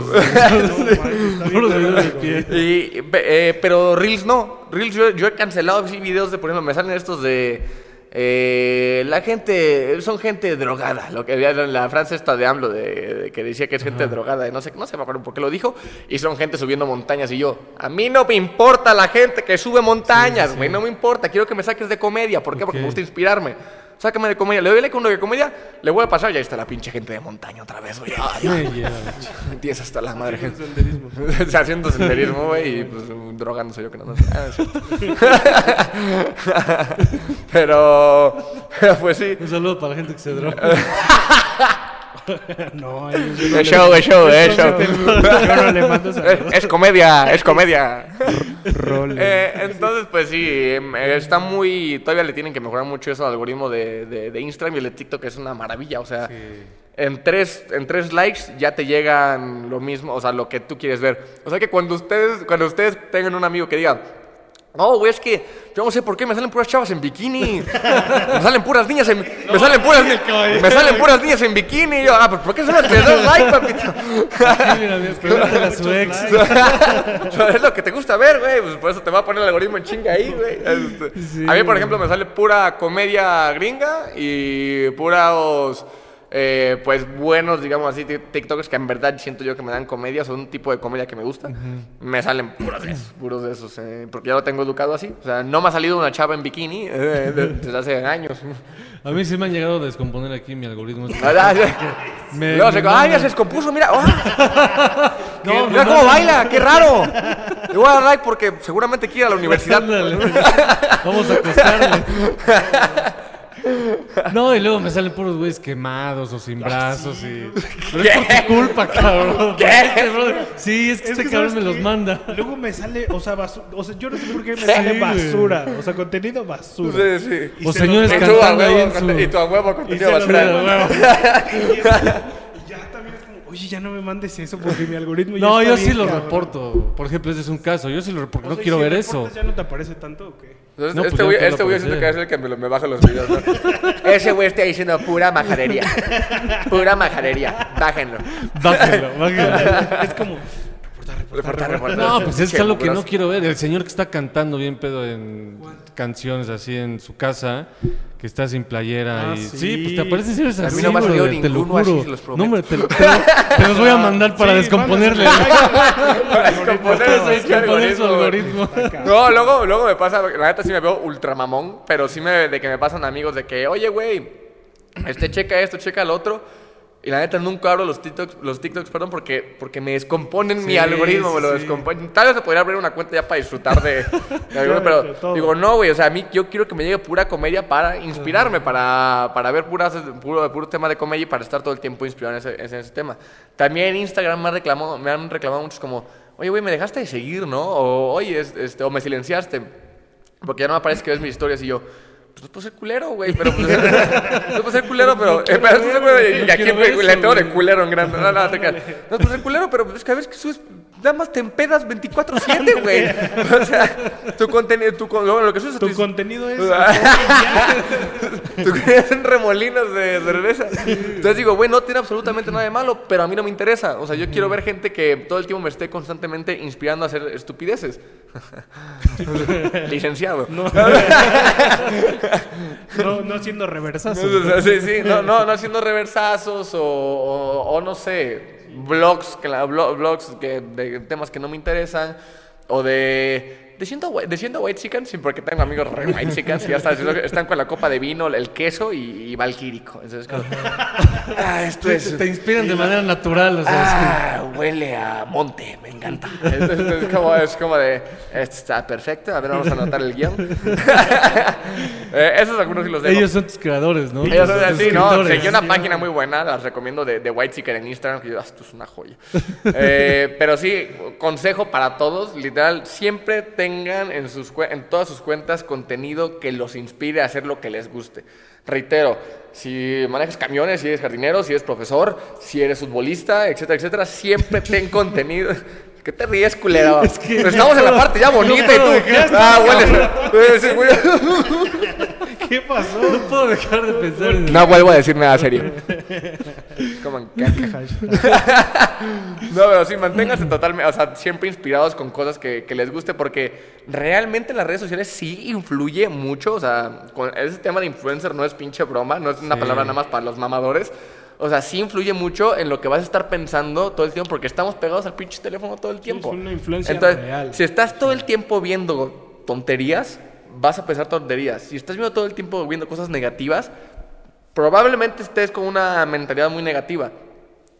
Puros videos de raro. pie. y, eh, pero reels no. Reels yo, yo he cancelado videos de, por ejemplo, me salen estos de... eh, la gente, son gente drogada, lo que había en la frase esta de AMLO, de, de que decía que es gente drogada, y no sé, no sé por qué lo dijo, y son gente subiendo montañas, y yo, a mí no me importa la gente que sube montañas, güey, no me importa, quiero que me saques de comedia, ¿por qué? Porque me gusta inspirarme. Sácame de comedia, le doy like a uno de comedia, le voy a pasar, y ahí está la pinche gente de montaña otra vez, güey. Ay, ay. Me. Tienes hasta la madre gente. O (laughs) sea, haciendo senderismo, güey, y pues drogándose yo que no. no. Ah, es cierto. (laughs) pero, pero pues sí. Un saludo para la gente que se droga. (laughs) (laughs) No, ellos Es show, es show, es show. me temo. Yo no le mando (laughs) Es, saludos. es comedia, es comedia. Eh, entonces, pues sí, em, está muy. Todavía le tienen que mejorar mucho eso al algoritmo de, de, de Instagram y el de TikTok es una maravilla. O sea, en, tres, en tres likes ya te llegan lo mismo, o sea, lo que tú quieres ver. O sea que cuando ustedes, cuando ustedes tengan un amigo que diga. No, güey, es que yo no sé por qué me salen puras chavas en bikini. Me salen puras niñas en me salen puras me salen puras niñas en bikini. Y yo, ah, pues ¿por qué son las que le das like, papito? Es lo que te gusta ver, güey. Pues por eso te va a poner el algoritmo en chinga ahí, güey. Este, a mí, por ejemplo, me sale pura comedia gringa y puros, eh, pues, buenos, digamos así, ti- TikTokers que en verdad siento yo que me dan comedia. Son un tipo de comedia que me gusta. Me salen puros de esos, puros de esos. eh, porque ya lo tengo educado así. O sea, no me ha salido una chava en bikini eh, de- desde hace años. A mí sí me han llegado a descomponer aquí mi algoritmo. (laughs) ¿Verdad? Me- Luego se- ¡Ay, ya manda- se descompuso! ¡Mira! ¡ah! (laughs) No, ¡Mira cómo baila! ¡Qué raro! Le voy a dar like porque seguramente quiere ir a la (laughs) universidad. Vamos a acostarle. (laughs) No, y luego me salen puros güeyes quemados o sin brazos y... (laughs) Pero es por tu culpa, cabrón. (laughs) ¿Qué? Sí, es que Es este que, cabrón ¿sabes me los manda. Luego me sale, o sea, basu- o sea, yo no sé por qué me Sí, sale basura. O sea, contenido basura. Sí, sí. Y O se señores cantando ahí huevo, en su... y a huevo contenido basura. mando. Y ya también es como, oye, ya no me mandes eso porque mi algoritmo ya No, está yo bien, sí lo cabrón. reporto. Por ejemplo, ese es un caso. Yo sí lo reporto. O No sea, quiero si ver reportas, eso. ¿Ya no te aparece tanto o qué? Entonces, No, pues este ya güey te lo este güey siento que es el que me, lo- me baja los videos. ¿no? Ese güey está diciendo pura majadería. Pura majadería. Bájenlo. Bájalo, (laughs) bájalo. Es como, Reportar, reportar. No, pues es Che, algo que no mugroso. quiero ver. El señor que está cantando bien pedo en canciones así en su casa, que está sin playera Ah, y... sí. Sí, pues te aparecen A mí así, no me ha salido brother, te lo ninguno así, los No, prometo. hombre, te, lo- te lo- te los voy a mandar para Sí, descomponerle. (laughs) Para descomponer su algoritmo. No, luego, luego me pasa, la neta sí me veo ultramamón, pero sí me, de que me pasan amigos de que, oye, güey, este checa esto, checa lo otro. Y la neta nunca abro los TikToks, los TikToks perdón, porque, porque me descomponen mi Sí, algoritmo, me lo sí. descomponen. Tal vez se podría abrir una cuenta ya para disfrutar de, (laughs) de algoritmo, pero de digo, no, güey, o sea, a mí yo quiero que me llegue pura comedia para inspirarme, para, para ver puras, puro, puro tema de comedia y para estar todo el tiempo inspirado en ese, en ese tema. También Instagram me, ha reclamado, me han reclamado muchos como, oye, güey, me dejaste de seguir, ¿no? O, oye, es- este, o me silenciaste. Porque ya no me parece que ves mis historias y yo. Pues no puedo ser culero, güey, pero pues. no puedo ser culero, pero. eh, pero puede- y no aquí le tengo de culero en grande. No, no, te. No puedo ser culero, pero es que a veces que subes nada más te empedas 24-7, güey. O sea, tu contenido, tu, con- lo, lo que subes a Tu contenido es. Tú (laughs) crees en remolinos de cerveza. Entonces digo, güey, no tiene absolutamente nada de malo, pero a mí no me interesa. O sea, yo quiero ver gente que todo el tiempo me esté constantemente inspirando a hacer estupideces. (laughs) Licenciado. (laughs) no, no haciendo reversazos. Sí, sí, no, no, no haciendo reversazos o, o- o no sé, blogs, blogs que, de temas que no me interesan o de... De siendo, de siendo white chicken, sí, porque tengo amigos re white chickens y ya están, están con la copa de vino, el queso y, y valquírico. Entonces, como, ah, esto es... Te inspiran de manera natural, o sea, Ah, huele a monte, me encanta. Es, es- como, es como de, está perfecto, a ver, vamos a anotar el guion. (laughs) Eh, esos algunos sí los sí. dejo. ellos son tus creadores, ¿no? Ellos son así, ¿no? Seguí una página muy buena, las recomiendo de, de White Seeker en Instagram, que yo, "Ah, esto es una joya. Eh, pero sí, consejo para todos, literal, siempre tengan en, sus, en todas sus cuentas contenido que los inspire a hacer lo que les guste. Reitero, si manejas camiones, si eres jardinero, si eres profesor, si eres futbolista, etcétera, etcétera, siempre (laughs) ten contenido. ¿Qué te ríes, culera? Estamos en la parte ya bonita y tú. Ah, huele. ¿Qué pasó? No puedo dejar de pensar en No vuelvo a decir nada serio. (laughs) Coman (laughs) caca. No, pero sí, manténganse totalmente, o sea, siempre inspirados con cosas que, que les guste, porque realmente en las redes sociales sí influye mucho, o sea, con ese tema de influencer no es pinche broma, no es una palabra nada más para los mamadores. O sea, sí influye mucho en lo que vas a estar pensando todo el tiempo, porque estamos pegados al pinche teléfono todo el tiempo. es una influencia Entonces, real. si estás todo el tiempo viendo tonterías, vas a pensar tonterías. Si estás viendo todo el tiempo viendo cosas negativas, probablemente estés con una mentalidad muy negativa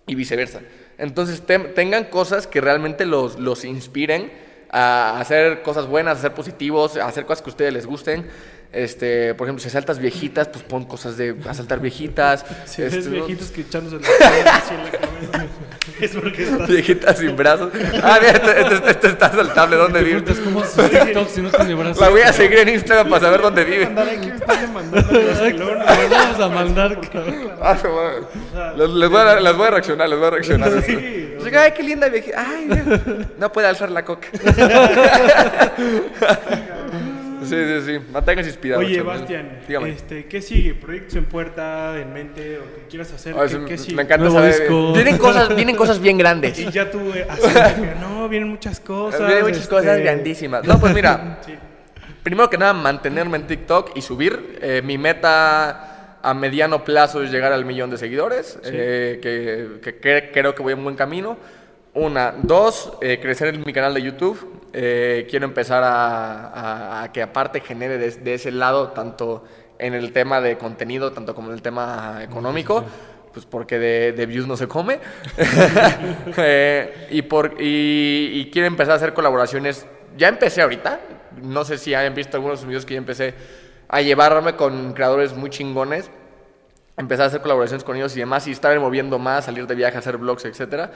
y viceversa. Entonces te- tengan cosas que realmente los, los inspiren a hacer cosas buenas, a ser positivos, a hacer cosas que a ustedes les gusten. Este, por ejemplo, si asaltas viejitas, pues pon cosas de asaltar viejitas. Si Este, ¿no? viejitos que echándose la así en la cabeza, es porque está. Viejitas sin brazos. Ah, mira, este, este- este está saltable. ¿Dónde vive? Cómo TikTok si no tiene brazos. La voy a seguir en Instagram para saber dónde vive. Vamos a mandar, cabrón. Ah, no. Les, les voy a, dar- les voy a reaccionar, les voy a reaccionar. Que, Ay, qué linda viejita. Ay, no puede alzar la coca. (laughs) sí, sí, sí. Manténganse inspirados. Oye, chavales. Bastian, Dígame. este, ¿qué sigue? ¿Proyectos en puerta, en mente o que quieras hacer? Ah, ¿Qué, sí, qué sigue? me encanta Nuevo saber. disco. (laughs) Vienen cosas, vienen cosas bien grandes. Y ya tú, eh, así, que, no, vienen muchas cosas. Vienen muchas este, cosas grandísimas. No, pues mira. (laughs) Sí. Primero que nada, mantenerme en TikTok y subir. Eh, mi meta a mediano plazo es llegar al millón de seguidores, eh, que, que cre- creo que voy en buen camino. Una. Dos, eh, crecer en mi canal de YouTube. Eh, quiero empezar a, a- a que aparte genere de, de ese lado, tanto en el tema de contenido, tanto como en el tema económico. Pues porque de, de views no se come. (laughs) (laughs) Eh, y, por, y, y quiero empezar a hacer colaboraciones. Ya empecé ahorita. No sé si hayan visto algunos videos que ya empecé a llevarme con creadores muy chingones. Empezar a hacer colaboraciones con ellos y demás. Y estar moviendo más, salir de viaje, hacer vlogs, etcétera.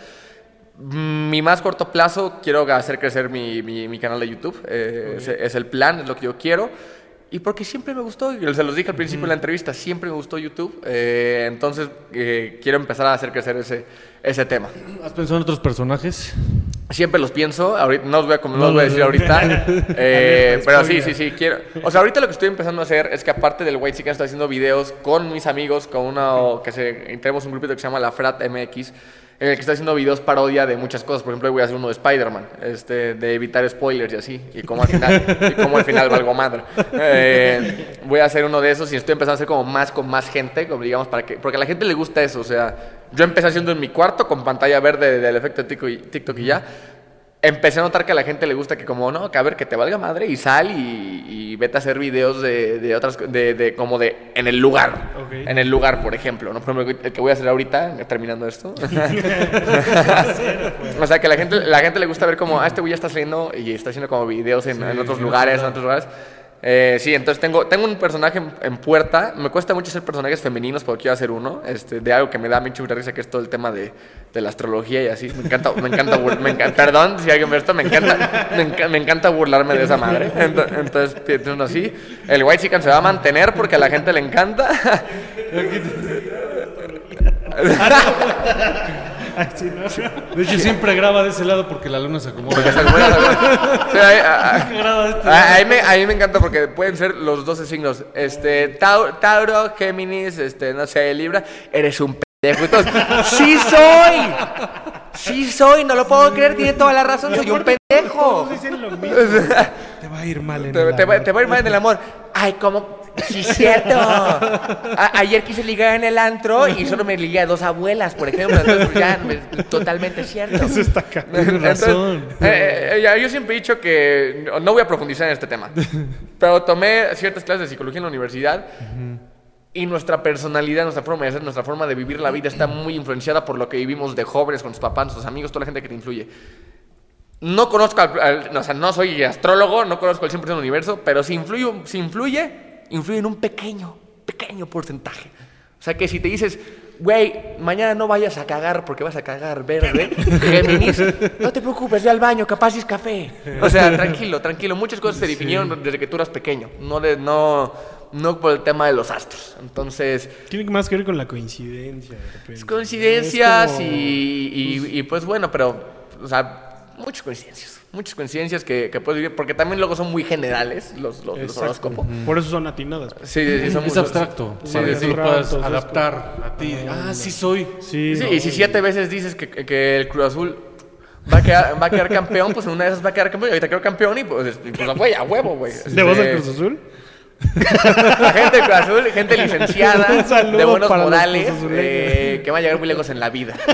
Mm, Mi más corto plazo, quiero hacer crecer mi, mi- mi canal de YouTube. Eh, es el plan, es lo que yo quiero. Y porque siempre me gustó, y se los dije al principio de la entrevista, siempre me gustó YouTube. Eh, entonces, eh, quiero empezar a hacer crecer ese, ese tema. ¿Has pensado en otros personajes? Siempre los pienso, ahorita, no os voy a, no os No, voy (laughs) a decir ahorita, eh, pero sí, sí, sí, quiero. O sea, ahorita lo que estoy empezando a hacer es que aparte del White Chicken estoy haciendo videos con mis amigos, con una, que se, tenemos un grupito que se llama La Frat MX, en el que estoy haciendo videos parodia de muchas cosas. Por ejemplo, voy a hacer uno de Spider-Man, este, de evitar spoilers y así, y cómo al final, y cómo al final valgo madre. Eh, voy a hacer uno de esos y estoy empezando a hacer como más con más gente, como digamos, para que, porque a la gente le gusta eso, o sea, yo empecé haciendo en mi cuarto con pantalla verde del efecto TikTok y ya empecé a notar que a la gente le gusta que como no, que a ver que te valga madre y sal y, y vete a hacer videos de, de otras de, de como de en el lugar. En el lugar, por ejemplo, ¿no? Por ejemplo, el que voy a hacer ahorita, terminando esto. (laughs) o sea, que la gente, la gente le gusta ver como, ah, este güey ya está saliendo y está haciendo como videos en, en otros lugares, en otros lugares. Eh, sí, entonces tengo, tengo un personaje en, en puerta. Me cuesta mucho hacer personajes femeninos, pero quiero hacer uno. Este, de algo que me da mucha risa, que es todo el tema de, de la astrología y así. Me encanta, me encanta, me encanta, perdón si alguien ve esto, me encanta, me, enca- me encanta burlarme de esa madre. Ento- Entonces, tiene uno así. El White Chicken se va a mantener porque a la gente le encanta. (laughs) (laughs) Ay, sí, no. De hecho, siempre graba de ese lado porque la luna se Porque acomoda. se acomoda la- Sí, ahí- a- Graba de este a- lado. a- ahí me, ahí me encanta porque pueden ser los 12 signos. Este, Tau- Tauro, Géminis, este, no sé, Libra. Eres un pendejo. Entonces, ¡sí soy! ¡Sí soy! No lo puedo creer, tiene toda la razón. Soy un pendejo. Todos dicen lo mismo. (laughs) Te va a ir mal en Te, el te va, amor. te va a ir mal en el amor. Ay, ¿cómo? Sí, cierto. A- ayer quise ligar en el antro y solo me ligué a dos abuelas, por ejemplo. Entonces, pues, ya, me- totalmente cierto. Eso está. Tienes Entonces, razón. eh, eh, ya, yo siempre he dicho que no voy a profundizar en este tema, pero tomé ciertas clases de psicología en la universidad y nuestra personalidad, nuestra forma de ser, nuestra forma de vivir la vida está muy influenciada por lo que vivimos de jóvenes con tus papás, nuestros amigos, toda la gente que te influye. No conozco, al, al- o sea, no soy astrólogo, no conozco el 100% del universo, pero si influye, si influye, influye en un pequeño, pequeño porcentaje. O sea que si te dices, güey, mañana no vayas a cagar porque vas a cagar verde, (laughs) Géminis, no te preocupes, ve al baño, capaz es café. O sea, tranquilo, tranquilo. Muchas cosas se definieron desde que tú eras pequeño, no, de, no, no por el tema de los astros. Entonces, Tiene más que ver con la coincidencia. De coincidencias como- y, y- y, pues bueno, pero, o sea, muchas coincidencias. Muchas coincidencias que, que puedes vivir, porque también luego son muy generales los, los, horóscopos. Por eso son atinadas. Sí, sí, sí, son Es muy- abstracto. Sí, para que sí, tú puedas adaptar a ti. Ah, sí soy. Sí, Sí, no, y si siete veces dices que, que el Cruz Azul va a, quedar, va a quedar campeón, pues en una de esas va a quedar campeón. Y ahorita quedó campeón y pues, y, pues güey, a huevo, güey. ¿Le vas al Este, Cruz Azul? La (laughs) gente del Cruz Azul, gente licenciada, (laughs) de buenos modales, eh, que va a llegar muy lejos en la vida. (laughs)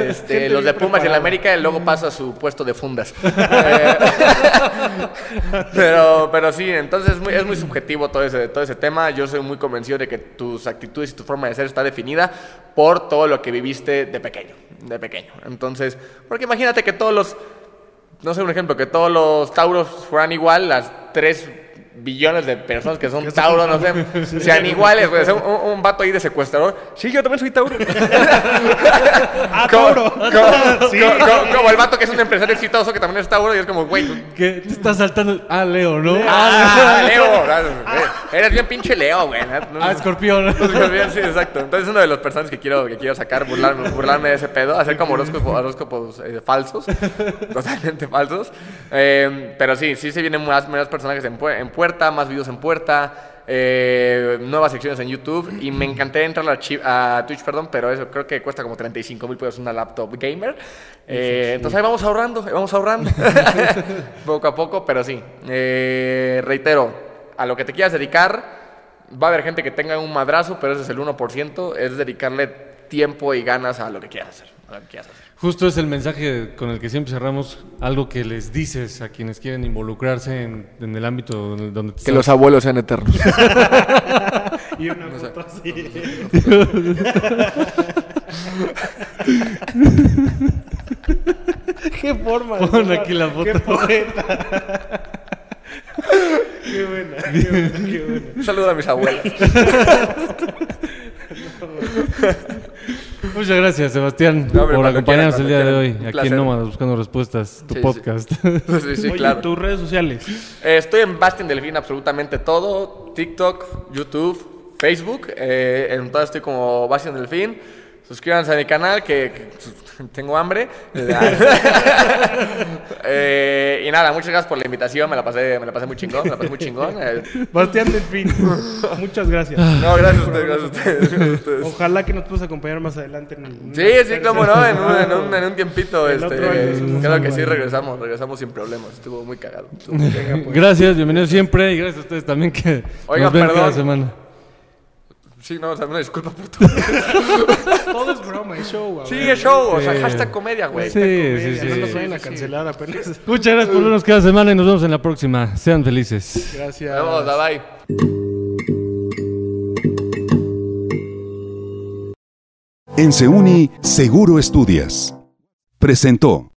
Este, los de Pumas y el preparada. América, y luego pasa a su puesto de fundas. (laughs) Eh, (laughs) pero, pero sí, entonces es muy, es muy subjetivo todo ese, todo ese tema. Yo soy muy convencido de que tus actitudes y tu forma de ser está definida por todo lo que viviste de pequeño. De pequeño. Entonces, porque imagínate que todos los no sé, un ejemplo, que todos los tauros fueran igual, las 3 billones de personas que son tauros, no sé, (laughs) sean iguales, güey. O sea, un, un vato ahí de secuestrador. Sí, yo también soy tauro. (laughs) ¡Ah, como, Tauro! como- Sí. como- como- como el vato que es un empresario exitoso que también es tauro y es como, güey. ¿Qué? Te estás saltando. Ah, Leo, ¿no? Ah, Leo. ah, Eres bien pinche Leo, güey. ¿no? Ah, escorpión. (laughs) Bien, sí, exacto. Entonces es uno de los personajes que quiero, que quiero sacar, burlarme, burlarme de ese pedo, hacer como horóscopo- horóscopos eh, falsos, totalmente falsos. Eh, pero sí, sí se vienen más, más personajes en, pu- en puerta, más videos en puerta, eh, nuevas secciones en YouTube y me encanté entrar a, Twitch, perdón, pero eso creo que cuesta como 35 mil pesos una laptop gamer. Eh, entonces ahí vamos ahorrando, ahí vamos ahorrando, (laughs) poco a poco, pero sí. Eh, reitero, a lo que te quieras dedicar, Va a haber gente que tenga un madrazo, pero ese es el 1%. Es dedicarle tiempo y ganas a lo que quieras hacer. a lo que quieras hacer. Justo es el mensaje con el que siempre cerramos, algo que les dices a quienes quieren involucrarse en, en el ámbito donde, donde te estás- abuelos sean eternos. (laughs) Y una foto así. (laughs) Qué forma. Pon aquí la foto. Qué poeta. Qué buena, qué buena, qué buena. Un saludo a mis abuelos. (laughs) (laughs) Muchas gracias, Sebastián, No, hombre, por acompañarnos el día de hoy aquí placer. en Nómadas Buscando Respuestas, tu Sí, podcast. (laughs) Sí, sí, Oye, claro. tus redes sociales. Eh, estoy en Bastin Delfín absolutamente todo. TikTok, YouTube, Facebook. eh, en todas estoy como Bastin Delfín. Suscríbanse a mi canal que, que (laughs) tengo hambre. (laughs) Eh, y nada, muchas gracias por la invitación. Me la pasé, me la pasé muy chingón. Me la pasé muy chingón. Eh, Bastián Delfín. Muchas gracias. no, gracias a ustedes, gracias a ustedes. gracias a ustedes. Ojalá que nos puedas acompañar más adelante. En una Sí, sí, cómo no, en un, en un, en un tiempito, El año este, algo que sí regresamos, regresamos sin problemas, estuvo muy cagado. estuvo muy cagado. gracias, bienvenidos siempre y gracias a ustedes también que Oigan, nos ven perdón. cada semana. Sí, no, o sea, una disculpa por todo. (laughs) Todo es broma, es show. a Sí, es show, o sea, Sí. hashtag comedia, güey. Sí, sí, sí. No nos vayan a cancelar apenas. (laughs) Muchas gracias por vernos cada semana y nos vemos en la próxima. Sean felices. Gracias. Vamos, bye bye. En Seuni, Seguro Estudias. Presentó.